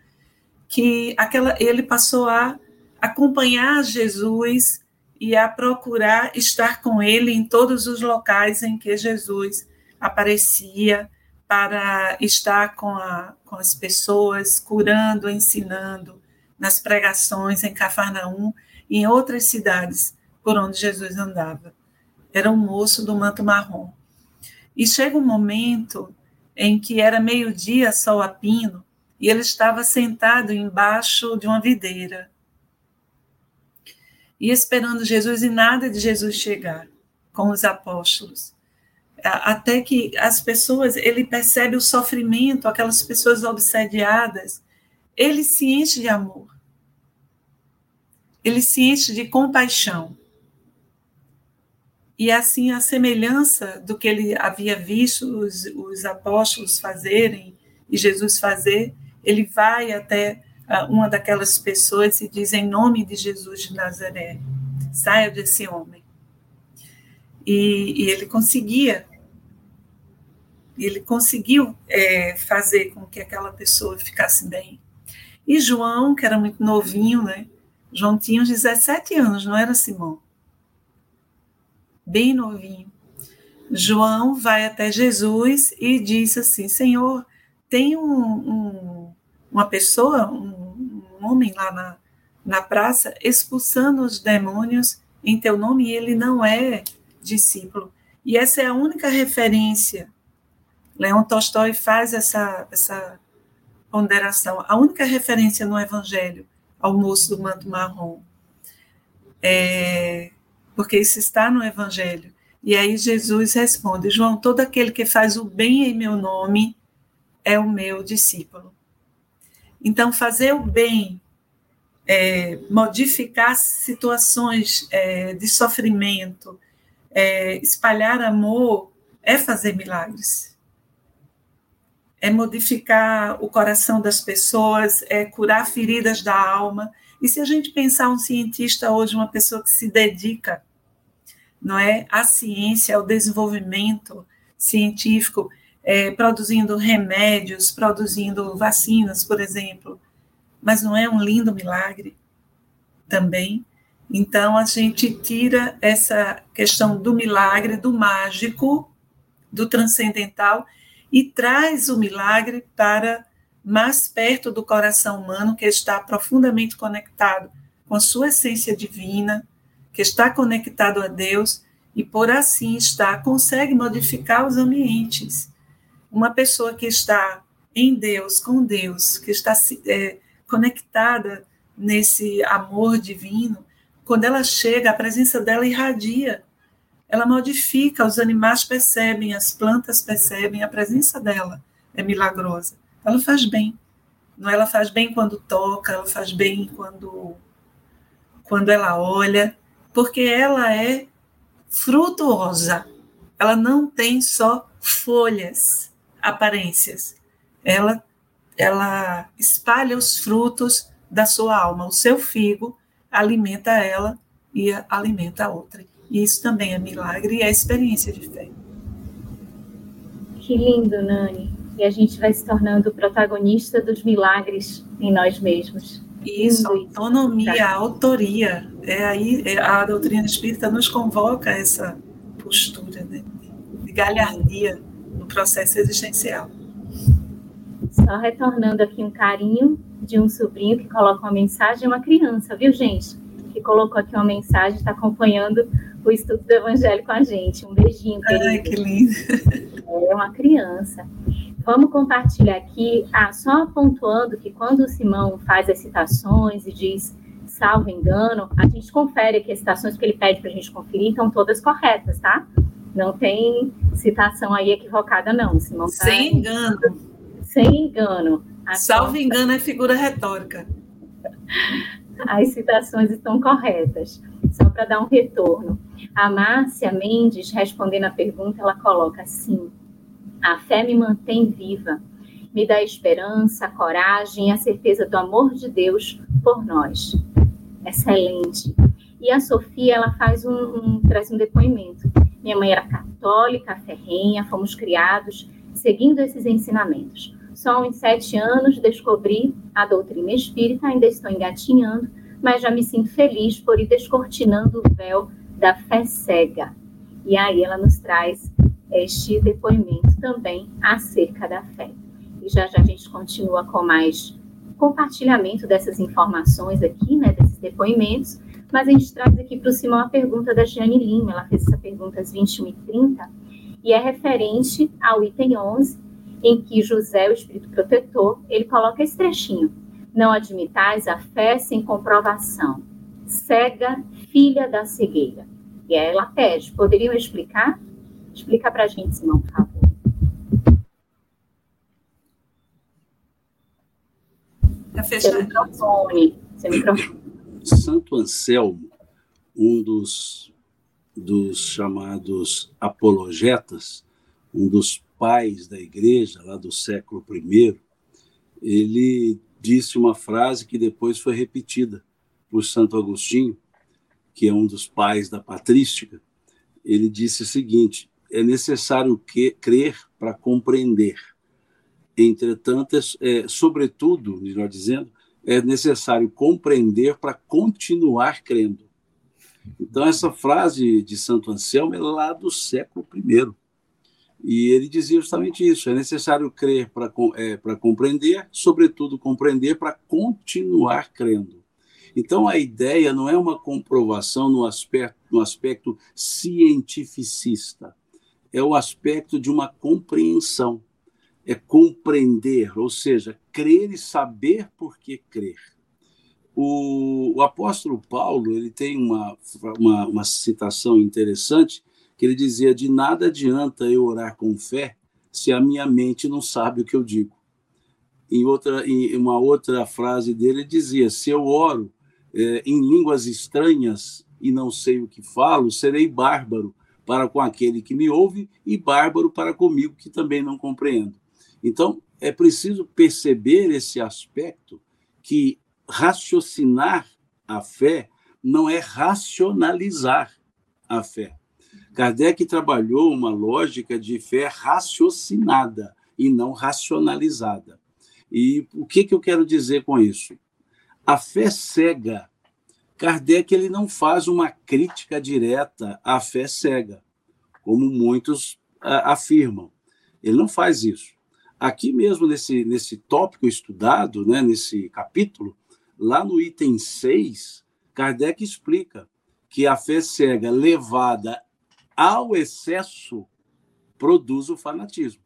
que aquela ele passou a acompanhar Jesus e a procurar estar com ele em todos os locais em que Jesus aparecia para estar com, a, com as pessoas, curando, ensinando, nas pregações em Cafarnaum em outras cidades por onde Jesus andava. Era um moço do manto marrom. E chega um momento em que era meio-dia, sol a pino, e ele estava sentado embaixo de uma videira, e esperando Jesus e nada de Jesus chegar com os apóstolos. Até que as pessoas, ele percebe o sofrimento, aquelas pessoas obsediadas, ele se enche de amor. Ele se enche de compaixão. E assim, a semelhança do que ele havia visto os, os apóstolos fazerem e Jesus fazer, ele vai até uma daquelas pessoas e diz em nome de Jesus de Nazaré, saia desse homem. E, e ele conseguia, ele conseguiu é, fazer com que aquela pessoa ficasse bem. E João, que era muito novinho, né? João tinha uns 17 anos, não era Simão? Bem novinho. João vai até Jesus e diz assim: Senhor, tem um, um, uma pessoa, um um homem lá na, na praça expulsando os demônios em teu nome e ele não é discípulo. E essa é a única referência. Leon Tolstói faz essa, essa ponderação. A única referência no Evangelho ao moço do manto marrom. É, porque isso está no Evangelho. E aí Jesus responde: João, todo aquele que faz o bem em meu nome é o meu discípulo. Então, fazer o bem, é, modificar situações é, de sofrimento, é, espalhar amor, é fazer milagres. É modificar o coração das pessoas, é curar feridas da alma. E se a gente pensar um cientista hoje, uma pessoa que se dedica, não é, à ciência, ao desenvolvimento científico, é, produzindo remédios, produzindo vacinas, por exemplo. Mas não é um lindo milagre também? Então, a gente tira essa questão do milagre, do mágico, do transcendental, e traz o milagre para mais perto do coração humano, que está profundamente conectado com a sua essência divina, que está conectado a Deus, e por assim está, consegue modificar os ambientes uma pessoa que está em Deus, com Deus, que está é, conectada nesse amor divino, quando ela chega, a presença dela irradia. Ela modifica, os animais percebem, as plantas percebem, a presença dela é milagrosa. Ela faz bem. Não ela faz bem quando toca, ela faz bem quando quando ela olha, porque ela é frutuosa. Ela não tem só folhas, aparências. Ela ela espalha os frutos da sua alma. O seu figo alimenta ela e alimenta a outra. E isso também é milagre e é experiência de fé. Que lindo, Nani. E a gente vai se tornando protagonista dos milagres em nós mesmos. Isso, autonomia, autoria. É aí é, a doutrina espírita nos convoca a essa postura né, de galhardia no processo existencial. Só retornando aqui um carinho de um sobrinho que coloca uma mensagem, uma criança, viu, gente? Que colocou aqui uma mensagem, está acompanhando o estudo do Evangelho com a gente. Um beijinho, querido. Ai, que lindo. É uma criança. Vamos compartilhar aqui, ah, só pontuando que quando o Simão faz as citações e diz salvo engano, a gente confere que as citações que ele pede para a gente conferir estão todas corretas, tá? Não tem citação aí equivocada, não. Simão tá Sem engano. Sem engano. Salvo engano é figura retórica. As citações estão corretas, só para dar um retorno. A Márcia Mendes, respondendo a pergunta, ela coloca assim: a fé me mantém viva, me dá esperança, coragem e a certeza do amor de Deus por nós. Excelente. E a Sofia, ela faz um, um traz um depoimento. Minha mãe era católica, ferrenha, fomos criados seguindo esses ensinamentos. Só uns sete anos descobri a doutrina espírita, ainda estou engatinhando, mas já me sinto feliz por ir descortinando o véu da fé cega. E aí ela nos traz este depoimento também acerca da fé. E já já a gente continua com mais compartilhamento dessas informações aqui, né, desses depoimentos, mas a gente traz aqui para o Simão a pergunta da Jane Lima, ela fez essa pergunta às 21 e 30 e é referente ao item 11, em que José, o espírito protetor, ele coloca esse trechinho. Não admitais a fé sem comprovação. Cega, filha da cegueira. E aí ela pede, poderiam explicar? Explica para a gente, Simão, por favor. Tá fechado. Seu microfone. Seu microfone. Santo Anselmo, um dos, dos chamados apologetas, um dos pais da igreja, lá do século I, ele disse uma frase que depois foi repetida por Santo Agostinho, que é um dos pais da patrística. Ele disse o seguinte: é necessário que, crer para compreender. Entretanto, é, é, sobretudo, melhor dizendo, é necessário compreender para continuar crendo. Então, essa frase de Santo Anselmo é lá do século I. E ele dizia justamente isso: é necessário crer para é, compreender, sobretudo compreender para continuar crendo. Então, a ideia não é uma comprovação no aspecto, no aspecto cientificista, é o aspecto de uma compreensão, é compreender, ou seja, crer e saber por que crer. O, o apóstolo Paulo ele tem uma, uma, uma citação interessante que ele dizia: De nada adianta eu orar com fé se a minha mente não sabe o que eu digo. Em, outra, em uma outra frase dele, ele dizia: Se eu oro é, em línguas estranhas e não sei o que falo, serei bárbaro para com aquele que me ouve e bárbaro para comigo que também não compreendo. Então, é preciso perceber esse aspecto que raciocinar a fé não é racionalizar a fé. Kardec trabalhou uma lógica de fé raciocinada e não racionalizada. E o que, que eu quero dizer com isso? A fé cega. Kardec ele não faz uma crítica direta à fé cega, como muitos a, afirmam. Ele não faz isso. Aqui mesmo, nesse, nesse tópico estudado, né, nesse capítulo, lá no item 6, Kardec explica que a fé cega levada ao excesso produz o fanatismo.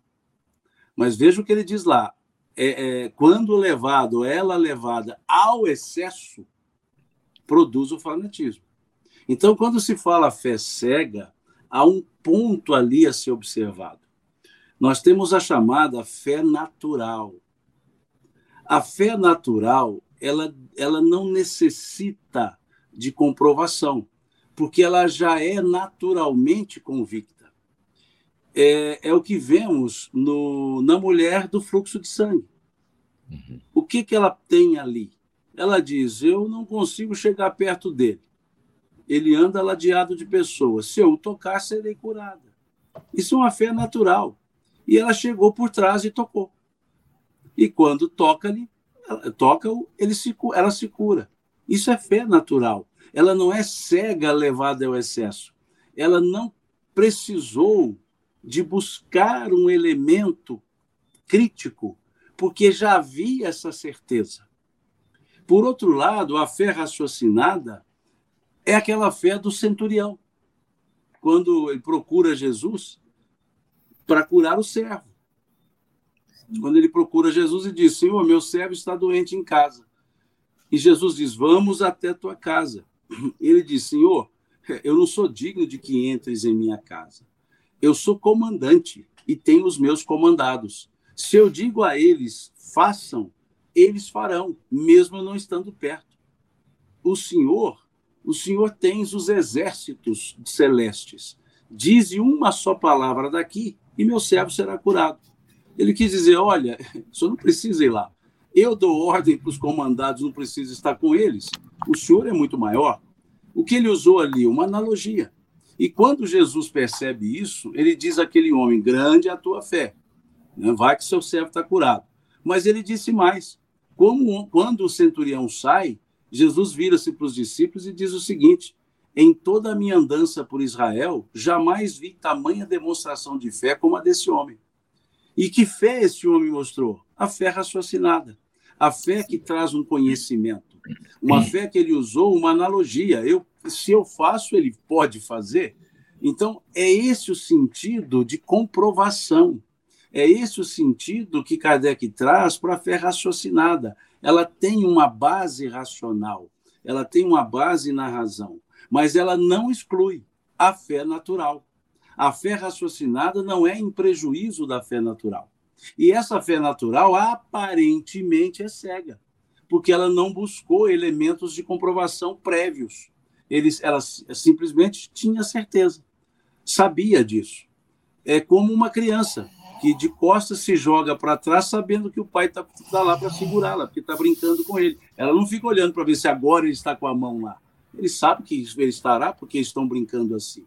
Mas veja o que ele diz lá. É, é, quando levado, ela levada ao excesso, produz o fanatismo. Então, quando se fala fé cega, há um ponto ali a ser observado. Nós temos a chamada fé natural. A fé natural, ela, ela não necessita de comprovação, porque ela já é naturalmente convicta. É, é o que vemos no, na mulher do fluxo de sangue. Uhum. O que, que ela tem ali? Ela diz: Eu não consigo chegar perto dele. Ele anda ladeado de pessoas. Se eu o tocar, serei curada. Isso é uma fé natural. E ela chegou por trás e tocou. E quando toca-lhe, toca ele se, ela se cura. Isso é fé natural. Ela não é cega levada ao excesso. Ela não precisou de buscar um elemento crítico, porque já havia essa certeza. Por outro lado, a fé raciocinada é aquela fé do centurião. Quando ele procura Jesus para curar o servo. Quando ele procura Jesus e diz: Senhor, meu servo está doente em casa. E Jesus diz: Vamos até tua casa. Ele diz: Senhor, eu não sou digno de que entres em minha casa. Eu sou comandante e tenho os meus comandados. Se eu digo a eles, façam, eles farão, mesmo não estando perto. O Senhor, o Senhor tens os exércitos celestes. Dize uma só palavra daqui e meu servo será curado. Ele quis dizer: olha, (laughs) senhor não precisa ir lá. Eu dou ordem para os comandados, não precisa estar com eles. O senhor é muito maior. O que ele usou ali? Uma analogia. E quando Jesus percebe isso, ele diz àquele homem: grande é a tua fé. Né? Vai que seu servo está curado. Mas ele disse mais: como quando o centurião sai, Jesus vira-se para os discípulos e diz o seguinte: em toda a minha andança por Israel, jamais vi tamanha demonstração de fé como a desse homem. E que fé esse homem mostrou? A fé raciocinada. A fé que traz um conhecimento. Uma fé que ele usou uma analogia. Eu, se eu faço, ele pode fazer. Então, é esse o sentido de comprovação. É esse o sentido que Kardec traz para a fé raciocinada. Ela tem uma base racional, ela tem uma base na razão, mas ela não exclui a fé natural. A fé raciocinada não é em prejuízo da fé natural. E essa fé natural aparentemente é cega, porque ela não buscou elementos de comprovação prévios. Eles, ela simplesmente tinha certeza, sabia disso. É como uma criança que de costas se joga para trás sabendo que o pai está tá lá para segurá-la, porque está brincando com ele. Ela não fica olhando para ver se agora ele está com a mão lá. Ele sabe que ele estará porque estão brincando assim.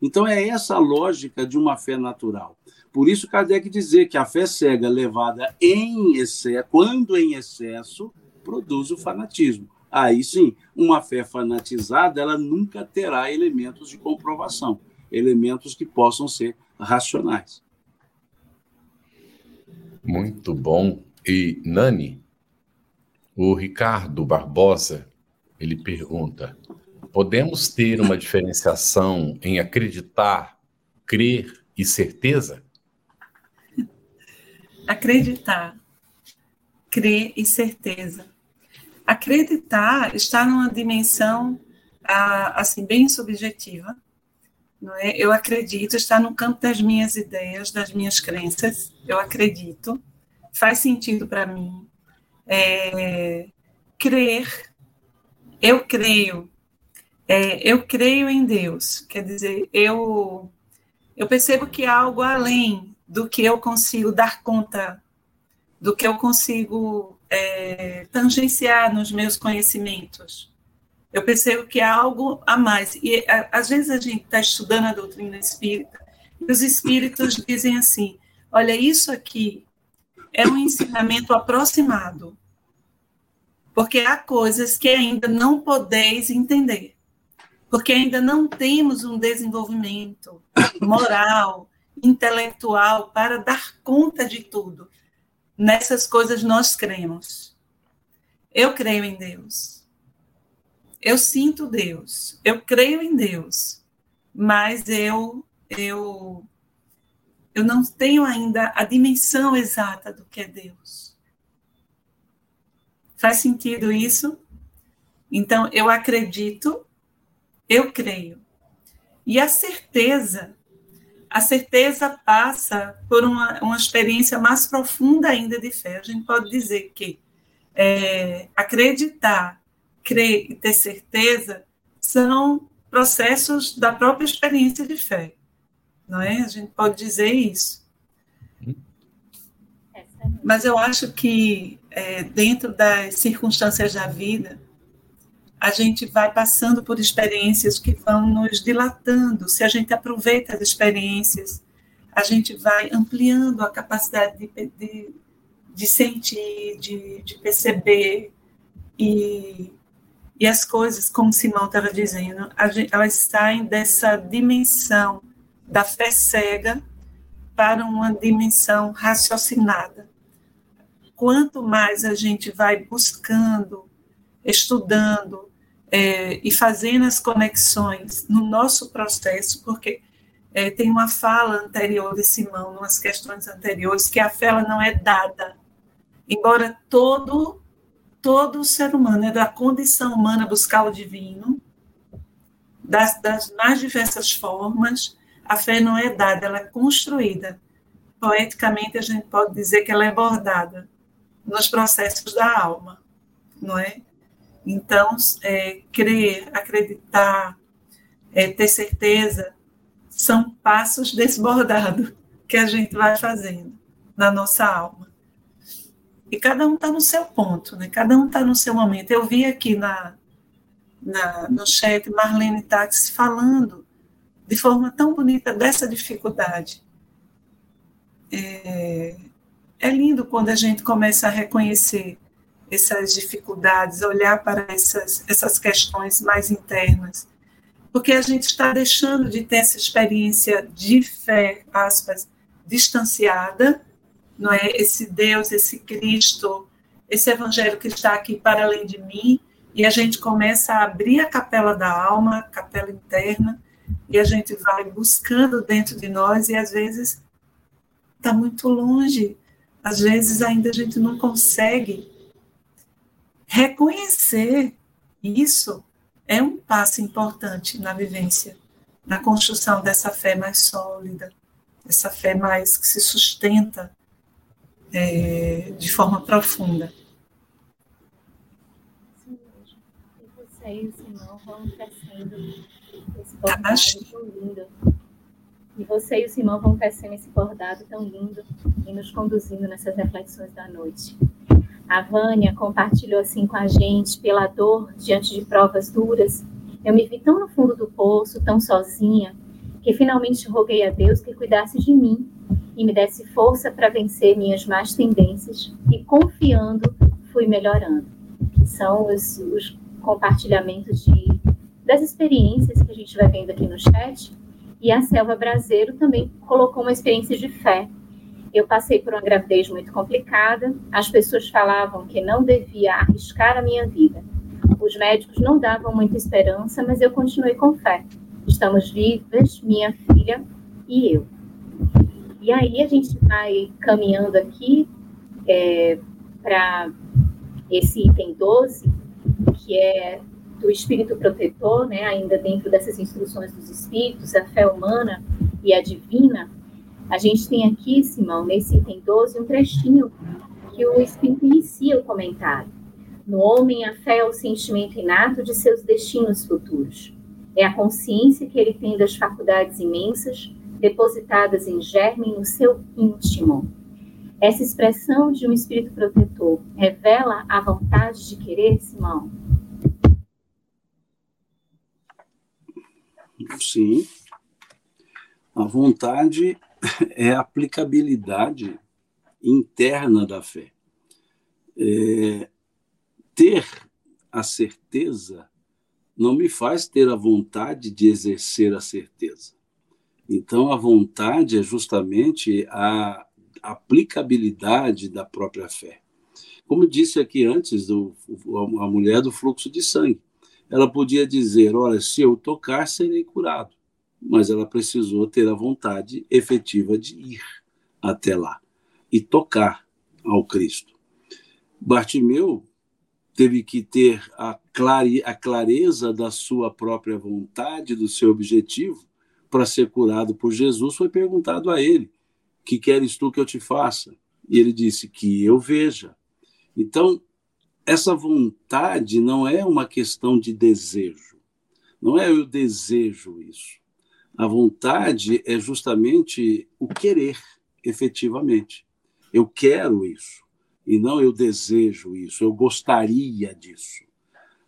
Então é essa a lógica de uma fé natural. Por isso Kardec dizer que a fé cega levada em excesso, quando em excesso, produz o fanatismo. Aí sim, uma fé fanatizada, ela nunca terá elementos de comprovação, elementos que possam ser racionais. Muito bom. E Nani, o Ricardo Barbosa, ele pergunta: podemos ter uma diferenciação em acreditar, crer e certeza? Acreditar, crer e certeza. Acreditar está numa dimensão assim bem subjetiva. Não é? Eu acredito, está no campo das minhas ideias, das minhas crenças. Eu acredito, faz sentido para mim. É, crer, eu creio, é, eu creio em Deus, quer dizer, eu, eu percebo que há algo além do que eu consigo dar conta, do que eu consigo é, tangenciar nos meus conhecimentos. Eu percebo que há algo a mais. E a, às vezes a gente está estudando a doutrina espírita e os espíritos (laughs) dizem assim: olha, isso aqui é um ensinamento aproximado, porque há coisas que ainda não podeis entender porque ainda não temos um desenvolvimento moral, intelectual para dar conta de tudo. Nessas coisas nós cremos. Eu creio em Deus. Eu sinto Deus. Eu creio em Deus. Mas eu eu eu não tenho ainda a dimensão exata do que é Deus. Faz sentido isso? Então, eu acredito eu creio. E a certeza, a certeza passa por uma, uma experiência mais profunda ainda de fé. A gente pode dizer que é, acreditar, crer e ter certeza são processos da própria experiência de fé, não é? A gente pode dizer isso. Mas eu acho que é, dentro das circunstâncias da vida, a gente vai passando por experiências que vão nos dilatando. Se a gente aproveita as experiências, a gente vai ampliando a capacidade de, de, de sentir, de, de perceber. E, e as coisas, como Simão estava dizendo, gente, elas saem dessa dimensão da fé cega para uma dimensão raciocinada quanto mais a gente vai buscando, estudando é, e fazendo as conexões no nosso processo, porque é, tem uma fala anterior de Simão, umas questões anteriores, que a fé ela não é dada. Embora todo todo ser humano é da condição humana buscar o divino, das, das mais diversas formas, a fé não é dada, ela é construída. Poeticamente, a gente pode dizer que ela é bordada nos processos da alma, não é? Então, é, crer, acreditar, é, ter certeza, são passos desbordados que a gente vai fazendo na nossa alma. E cada um está no seu ponto, né? cada um está no seu momento. Eu vi aqui na, na, no chat Marlene Tax falando de forma tão bonita dessa dificuldade. É, é lindo quando a gente começa a reconhecer essas dificuldades, olhar para essas, essas questões mais internas, porque a gente está deixando de ter essa experiência de fé, aspas, distanciada, não é? Esse Deus, esse Cristo, esse Evangelho que está aqui para além de mim, e a gente começa a abrir a capela da alma, a capela interna, e a gente vai buscando dentro de nós, e às vezes está muito longe, às vezes ainda a gente não consegue reconhecer isso é um passo importante na vivência, na construção dessa fé mais sólida, essa fé mais que se sustenta é, de forma profunda. Sim, e você e o Simão vão crescendo esse bordado tão lindo. E você e o Simão vão crescendo esse bordado tão lindo e nos conduzindo nessas reflexões da noite. A Vânia compartilhou assim com a gente pela dor diante de provas duras. Eu me vi tão no fundo do poço, tão sozinha, que finalmente roguei a Deus que cuidasse de mim e me desse força para vencer minhas más tendências e confiando fui melhorando. São os, os compartilhamentos de, das experiências que a gente vai vendo aqui no chat. E a Selva Brasileiro também colocou uma experiência de fé eu passei por uma gravidez muito complicada. As pessoas falavam que não devia arriscar a minha vida. Os médicos não davam muita esperança, mas eu continuei com fé. Estamos vivas, minha filha e eu. E aí a gente vai caminhando aqui é, para esse item 12, que é do espírito protetor, né, ainda dentro dessas instruções dos espíritos, a fé humana e a divina, a gente tem aqui, Simão, nesse item 12, um trechinho que o Espírito inicia o comentário. No homem, a fé é o sentimento inato de seus destinos futuros. É a consciência que ele tem das faculdades imensas depositadas em germe no seu íntimo. Essa expressão de um espírito protetor revela a vontade de querer, Simão? Sim. A vontade é a aplicabilidade interna da fé. É, ter a certeza não me faz ter a vontade de exercer a certeza. Então, a vontade é justamente a aplicabilidade da própria fé. Como disse aqui antes, do, a mulher do fluxo de sangue. Ela podia dizer: Olha, se eu tocar, serei curado mas ela precisou ter a vontade efetiva de ir até lá e tocar ao Cristo. Bartimeu teve que ter a, clare, a clareza da sua própria vontade, do seu objetivo, para ser curado por Jesus, foi perguntado a ele: Que queres tu que eu te faça? E ele disse: Que eu veja. Então, essa vontade não é uma questão de desejo. Não é eu desejo isso. A vontade é justamente o querer, efetivamente. Eu quero isso. E não eu desejo isso, eu gostaria disso.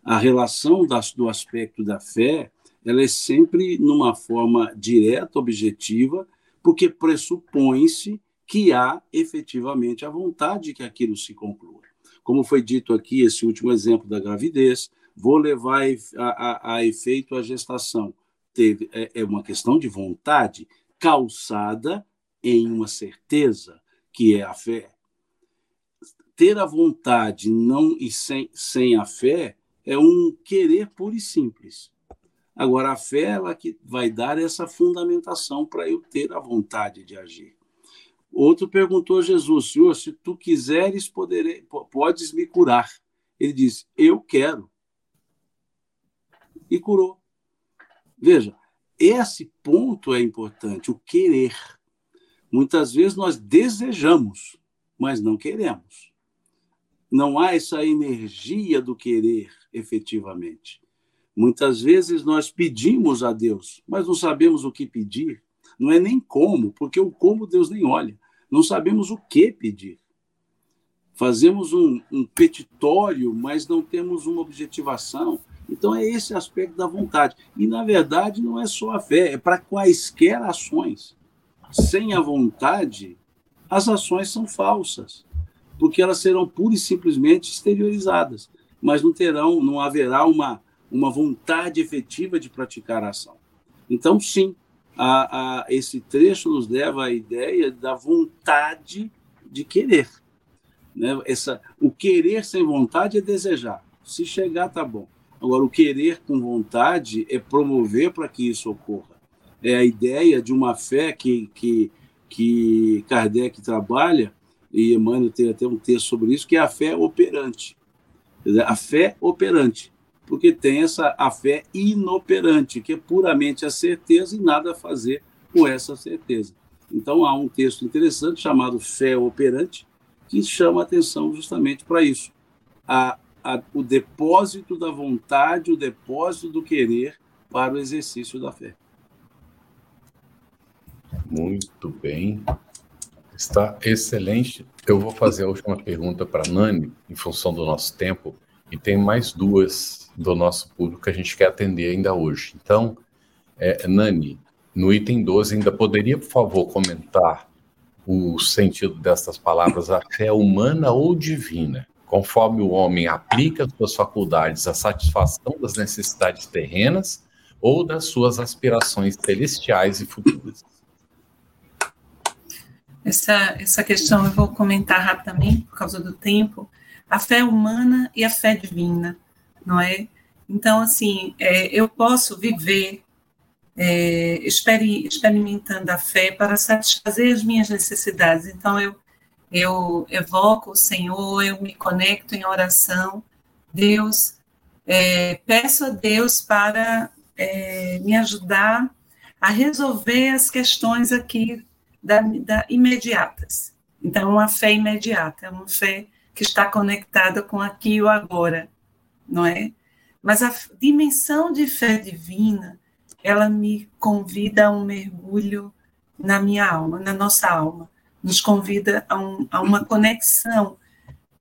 A relação das, do aspecto da fé ela é sempre numa forma direta, objetiva, porque pressupõe-se que há efetivamente a vontade que aquilo se conclua. Como foi dito aqui, esse último exemplo da gravidez, vou levar a, a, a efeito a gestação. Teve, é, é uma questão de vontade calçada em uma certeza, que é a fé. Ter a vontade não e sem, sem a fé é um querer puro e simples. Agora, a fé ela que vai dar essa fundamentação para eu ter a vontade de agir. Outro perguntou a Jesus, Senhor, se tu quiseres, poderei, podes me curar. Ele disse, eu quero. E curou. Veja, esse ponto é importante, o querer. Muitas vezes nós desejamos, mas não queremos. Não há essa energia do querer efetivamente. Muitas vezes nós pedimos a Deus, mas não sabemos o que pedir. Não é nem como, porque o como Deus nem olha. Não sabemos o que pedir. Fazemos um, um petitório, mas não temos uma objetivação. Então é esse aspecto da vontade. E, na verdade, não é só a fé, é para quaisquer ações. Sem a vontade, as ações são falsas, porque elas serão pura e simplesmente exteriorizadas, mas não terão, não haverá uma uma vontade efetiva de praticar a ação. Então, sim, a, a, esse trecho nos leva à ideia da vontade de querer. Né? Essa, o querer sem vontade é desejar. Se chegar, tá bom. Agora, o querer com vontade é promover para que isso ocorra. É a ideia de uma fé que, que, que Kardec trabalha, e Emmanuel tem até um texto sobre isso, que é a fé operante. A fé operante porque tem essa a fé inoperante, que é puramente a certeza e nada a fazer com essa certeza. Então há um texto interessante chamado Fé Operante, que chama atenção justamente para isso. A, a, o depósito da vontade, o depósito do querer para o exercício da fé. Muito bem. Está excelente. Eu vou fazer a última pergunta para Nani, em função do nosso tempo, e tem mais duas do nosso público que a gente quer atender ainda hoje. Então, é, Nani, no item 12, ainda poderia, por favor, comentar o sentido dessas palavras, a fé humana ou divina, conforme o homem aplica suas faculdades à satisfação das necessidades terrenas ou das suas aspirações celestiais e futuras. Essa, essa questão eu vou comentar rapidamente, por causa do tempo. A fé humana e a fé divina não é? Então, assim, é, eu posso viver é, experimentando a fé para satisfazer as minhas necessidades. Então, eu, eu evoco o Senhor, eu me conecto em oração. Deus, é, peço a Deus para é, me ajudar a resolver as questões aqui da, da, imediatas. Então, uma fé imediata, uma fé que está conectada com aqui e o agora não é? Mas a dimensão de fé divina, ela me convida a um mergulho na minha alma, na nossa alma, nos convida a, um, a uma conexão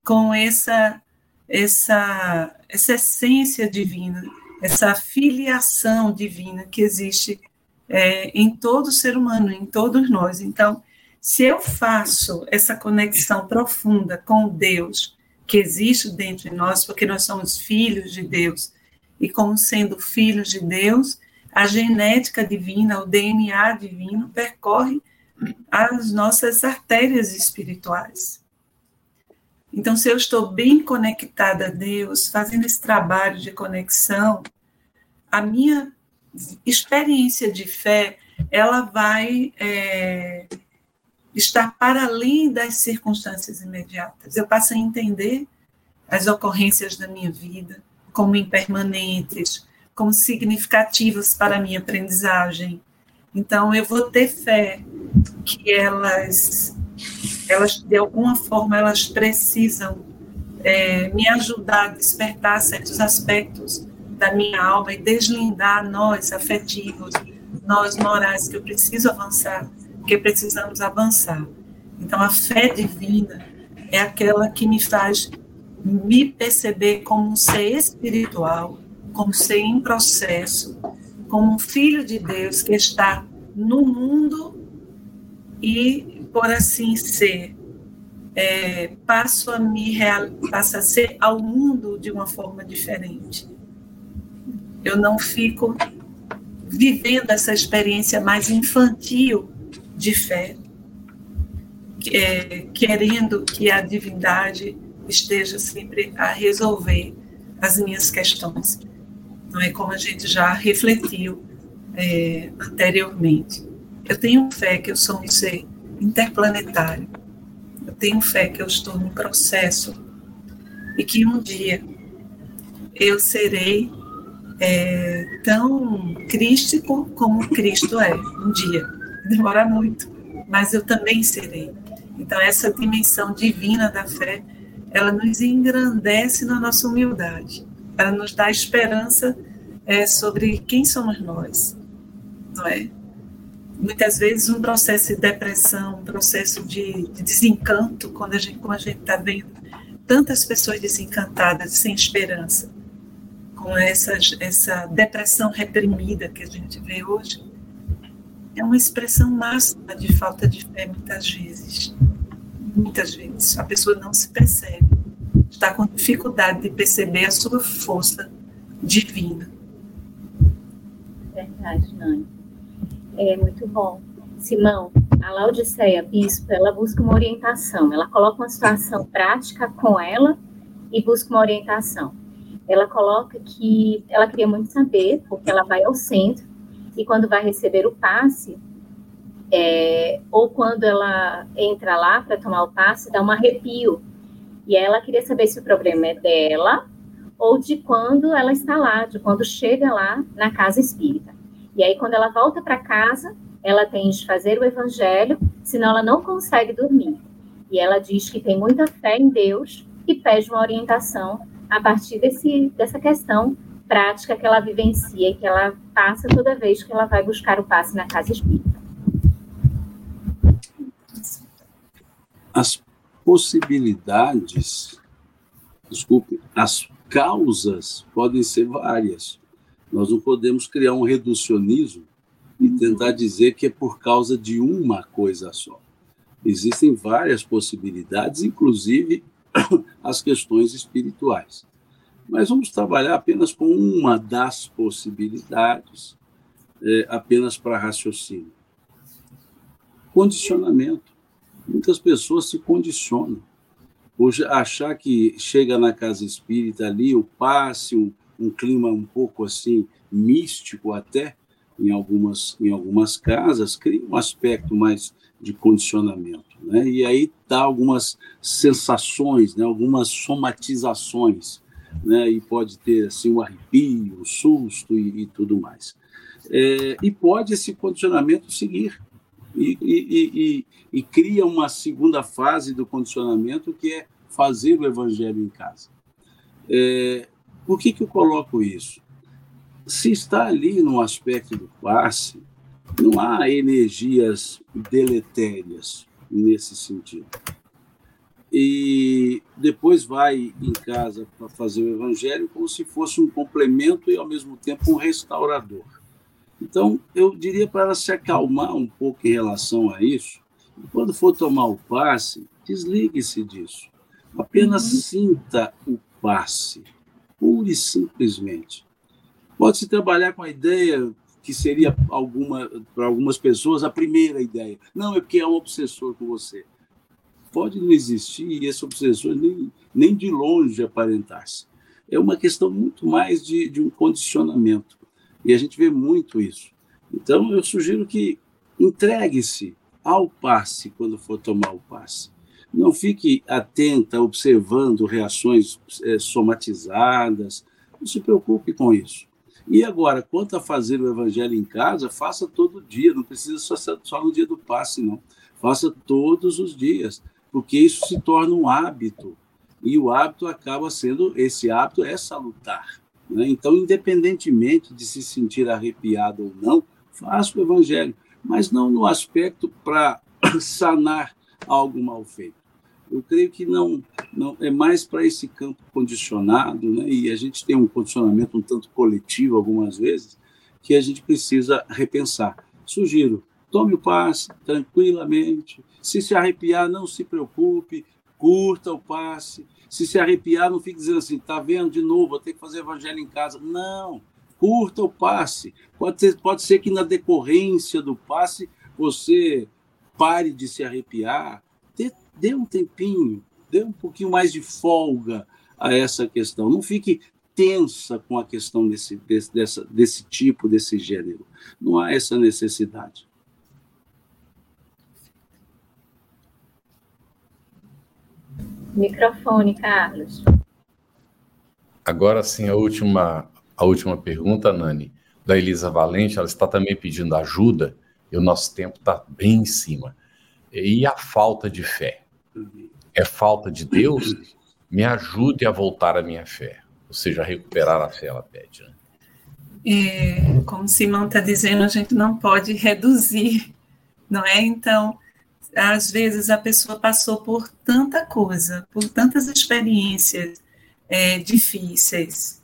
com essa essa essa essência divina, essa filiação divina que existe é, em todo ser humano, em todos nós. Então, se eu faço essa conexão profunda com Deus, que existe dentro de nós, porque nós somos filhos de Deus. E como sendo filhos de Deus, a genética divina, o DNA divino percorre as nossas artérias espirituais. Então, se eu estou bem conectada a Deus, fazendo esse trabalho de conexão, a minha experiência de fé, ela vai é, estar para além das circunstâncias imediatas. Eu passo a entender as ocorrências da minha vida como impermanentes, como significativas para a minha aprendizagem. Então, eu vou ter fé que elas, elas de alguma forma, elas precisam é, me ajudar a despertar certos aspectos da minha alma e deslindar nós afetivos, nós morais, que eu preciso avançar, que precisamos avançar. Então, a fé divina é aquela que me faz me perceber como um ser espiritual, como ser em processo, como um filho de Deus que está no mundo e, por assim ser, é, passo a me real, passo a ser ao mundo de uma forma diferente. Eu não fico vivendo essa experiência mais infantil de fé, é, querendo que a divindade esteja sempre a resolver as minhas questões. Não é como a gente já refletiu é, anteriormente. Eu tenho fé que eu sou um ser interplanetário. Eu tenho fé que eu estou num processo e que um dia eu serei é, tão crístico como Cristo é. Um dia. Demora muito, mas eu também serei. Então, essa dimensão divina da fé, ela nos engrandece na nossa humildade. Ela nos dá esperança é, sobre quem somos nós, não é? Muitas vezes um processo de depressão, um processo de, de desencanto, quando a gente, como a gente está vendo tantas pessoas desencantadas, sem esperança, com essa, essa depressão reprimida que a gente vê hoje, é uma expressão máxima de falta de fé muitas vezes. Muitas vezes a pessoa não se percebe, está com dificuldade de perceber a sua força divina. Verdade, Nani. É muito bom. Simão, a Laodiceia Bispo, ela busca uma orientação, ela coloca uma situação prática com ela e busca uma orientação. Ela coloca que ela queria muito saber, porque ela vai ao centro e quando vai receber o passe, é, ou quando ela entra lá para tomar o passe, dá um arrepio. E ela queria saber se o problema é dela ou de quando ela está lá, de quando chega lá na casa espírita. E aí, quando ela volta para casa, ela tem de fazer o evangelho, senão ela não consegue dormir. E ela diz que tem muita fé em Deus e pede uma orientação a partir desse, dessa questão prática que ela vivencia e que ela passa toda vez que ela vai buscar o passe na casa espírita. As possibilidades, desculpe, as causas podem ser várias. Nós não podemos criar um reducionismo e tentar dizer que é por causa de uma coisa só. Existem várias possibilidades, inclusive (coughs) as questões espirituais. Mas vamos trabalhar apenas com uma das possibilidades, é, apenas para raciocínio. Condicionamento. Muitas pessoas se condicionam. Hoje, achar que chega na casa espírita ali, o passe, um, um clima um pouco assim místico até em algumas em algumas casas cria um aspecto mais de condicionamento, né? E aí dá algumas sensações, né? Algumas somatizações, né? E pode ter assim um arrepio, um susto e, e tudo mais. É, e pode esse condicionamento seguir e, e, e, e cria uma segunda fase do condicionamento que é fazer o evangelho em casa. É, por que, que eu coloco isso? Se está ali no aspecto do passe, não há energias deletérias nesse sentido. E depois vai em casa para fazer o evangelho como se fosse um complemento e, ao mesmo tempo, um restaurador. Então, eu diria para ela se acalmar um pouco em relação a isso. E quando for tomar o passe, desligue-se disso. Apenas uhum. sinta o passe pura e simplesmente. Pode-se trabalhar com a ideia que seria alguma para algumas pessoas a primeira ideia. Não, é porque é um obsessor com você. Pode não existir e esse obsessor nem, nem de longe aparentar-se. É uma questão muito mais de, de um condicionamento. E a gente vê muito isso. Então, eu sugiro que entregue-se ao passe quando for tomar o passe. Não fique atenta, observando reações é, somatizadas. Não se preocupe com isso. E agora, quanto a fazer o evangelho em casa, faça todo dia, não precisa só, só no dia do passe, não. Faça todos os dias, porque isso se torna um hábito. E o hábito acaba sendo, esse hábito é salutar. Né? Então, independentemente de se sentir arrepiado ou não, faça o evangelho, mas não no aspecto para (coughs) sanar algo mal feito. Eu creio que não, não é mais para esse campo condicionado, né? e a gente tem um condicionamento um tanto coletivo algumas vezes, que a gente precisa repensar. Sugiro, tome o passe tranquilamente, se se arrepiar, não se preocupe, curta o passe, se se arrepiar, não fique dizendo assim, tá vendo de novo, vou ter que fazer evangelho em casa. Não, curta o passe. Pode ser, pode ser que na decorrência do passe você pare de se arrepiar, dê, dê um tempinho, dê um pouquinho mais de folga a essa questão. Não fique tensa com a questão desse, desse, dessa, desse tipo, desse gênero. Não há essa necessidade. Microfone, Carlos. Agora sim, a última, a última pergunta, Nani, da Elisa Valente, ela está também pedindo ajuda, e o nosso tempo está bem em cima. E a falta de fé? É falta de Deus? Me ajude a voltar à minha fé. Ou seja, a recuperar a fé, ela pede. Né? É, como Simão está dizendo, a gente não pode reduzir, não é? Então, às vezes a pessoa passou por tanta coisa, por tantas experiências é, difíceis,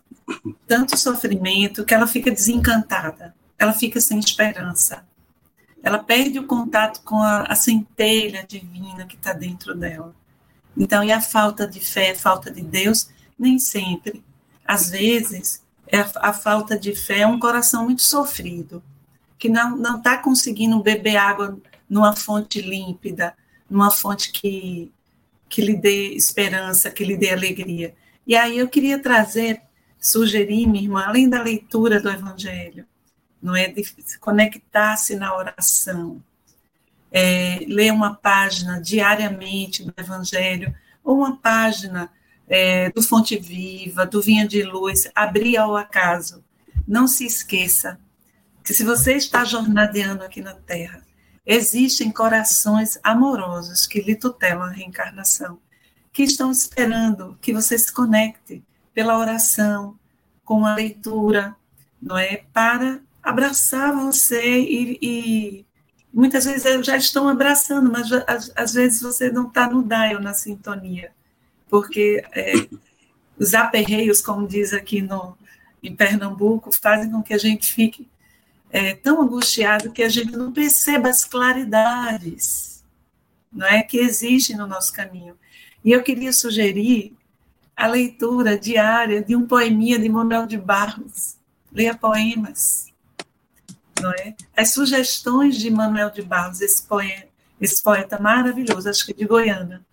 tanto sofrimento, que ela fica desencantada, ela fica sem esperança. Ela perde o contato com a, a centelha divina que está dentro dela. Então, e a falta de fé, falta de Deus, nem sempre. Às vezes, é a, a falta de fé é um coração muito sofrido, que não está conseguindo beber água numa fonte límpida, numa fonte que, que lhe dê esperança, que lhe dê alegria. E aí eu queria trazer, sugerir, minha irmã, além da leitura do Evangelho, não é conectar-se na oração, é, ler uma página diariamente do Evangelho, ou uma página é, do Fonte Viva, do Vinha de Luz, abrir ao acaso. Não se esqueça que se você está jornadeando aqui na Terra, Existem corações amorosos que lhe tutelam a reencarnação, que estão esperando que você se conecte pela oração, com a leitura, não é? Para abraçar você e, e muitas vezes já estão abraçando, mas às, às vezes você não está no dial, na sintonia, porque é, os aperreios, como diz aqui no, em Pernambuco, fazem com que a gente fique é, tão angustiado que a gente não perceba as claridades não é, que existem no nosso caminho. E eu queria sugerir a leitura diária de um poeminha de Manuel de Barros. Leia poemas. Não é? As sugestões de Manuel de Barros, esse, poema, esse poeta maravilhoso, acho que de Goiânia.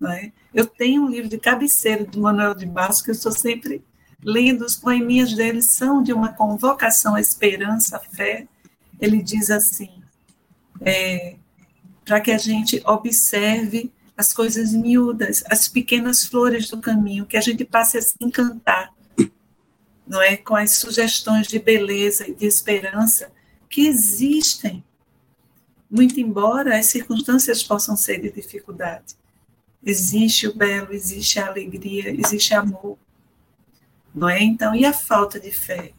Não é? Eu tenho um livro de cabeceira de Manuel de Barros que eu estou sempre lendo os poeminhas dele, são de uma convocação à esperança, à fé. Ele diz assim, é, para que a gente observe as coisas miúdas, as pequenas flores do caminho, que a gente passe a se encantar, não é, com as sugestões de beleza e de esperança que existem, muito embora as circunstâncias possam ser de dificuldade. Existe o belo, existe a alegria, existe amor, não é? Então, e a falta de fé?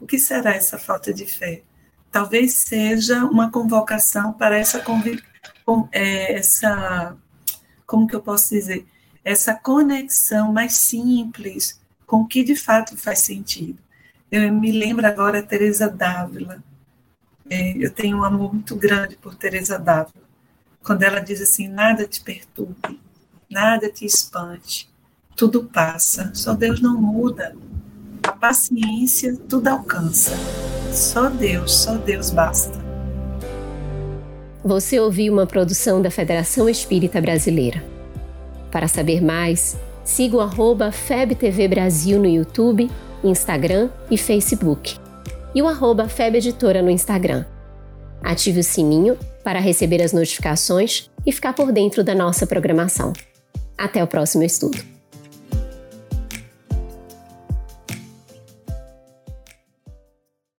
O que será essa falta de fé? Talvez seja uma convocação para essa, com, é, essa como que eu posso dizer? Essa conexão mais simples com o que de fato faz sentido. Eu me lembro agora Teresa Dávila. É, eu tenho um amor muito grande por Teresa Dávila. Quando ela diz assim, nada te perturbe, nada te espante, tudo passa, só Deus não muda. A paciência tudo alcança. Só Deus, só Deus basta. Você ouviu uma produção da Federação Espírita Brasileira. Para saber mais, siga o FebTV Brasil no YouTube, Instagram e Facebook. E o arroba no Instagram. Ative o sininho para receber as notificações e ficar por dentro da nossa programação. Até o próximo estudo.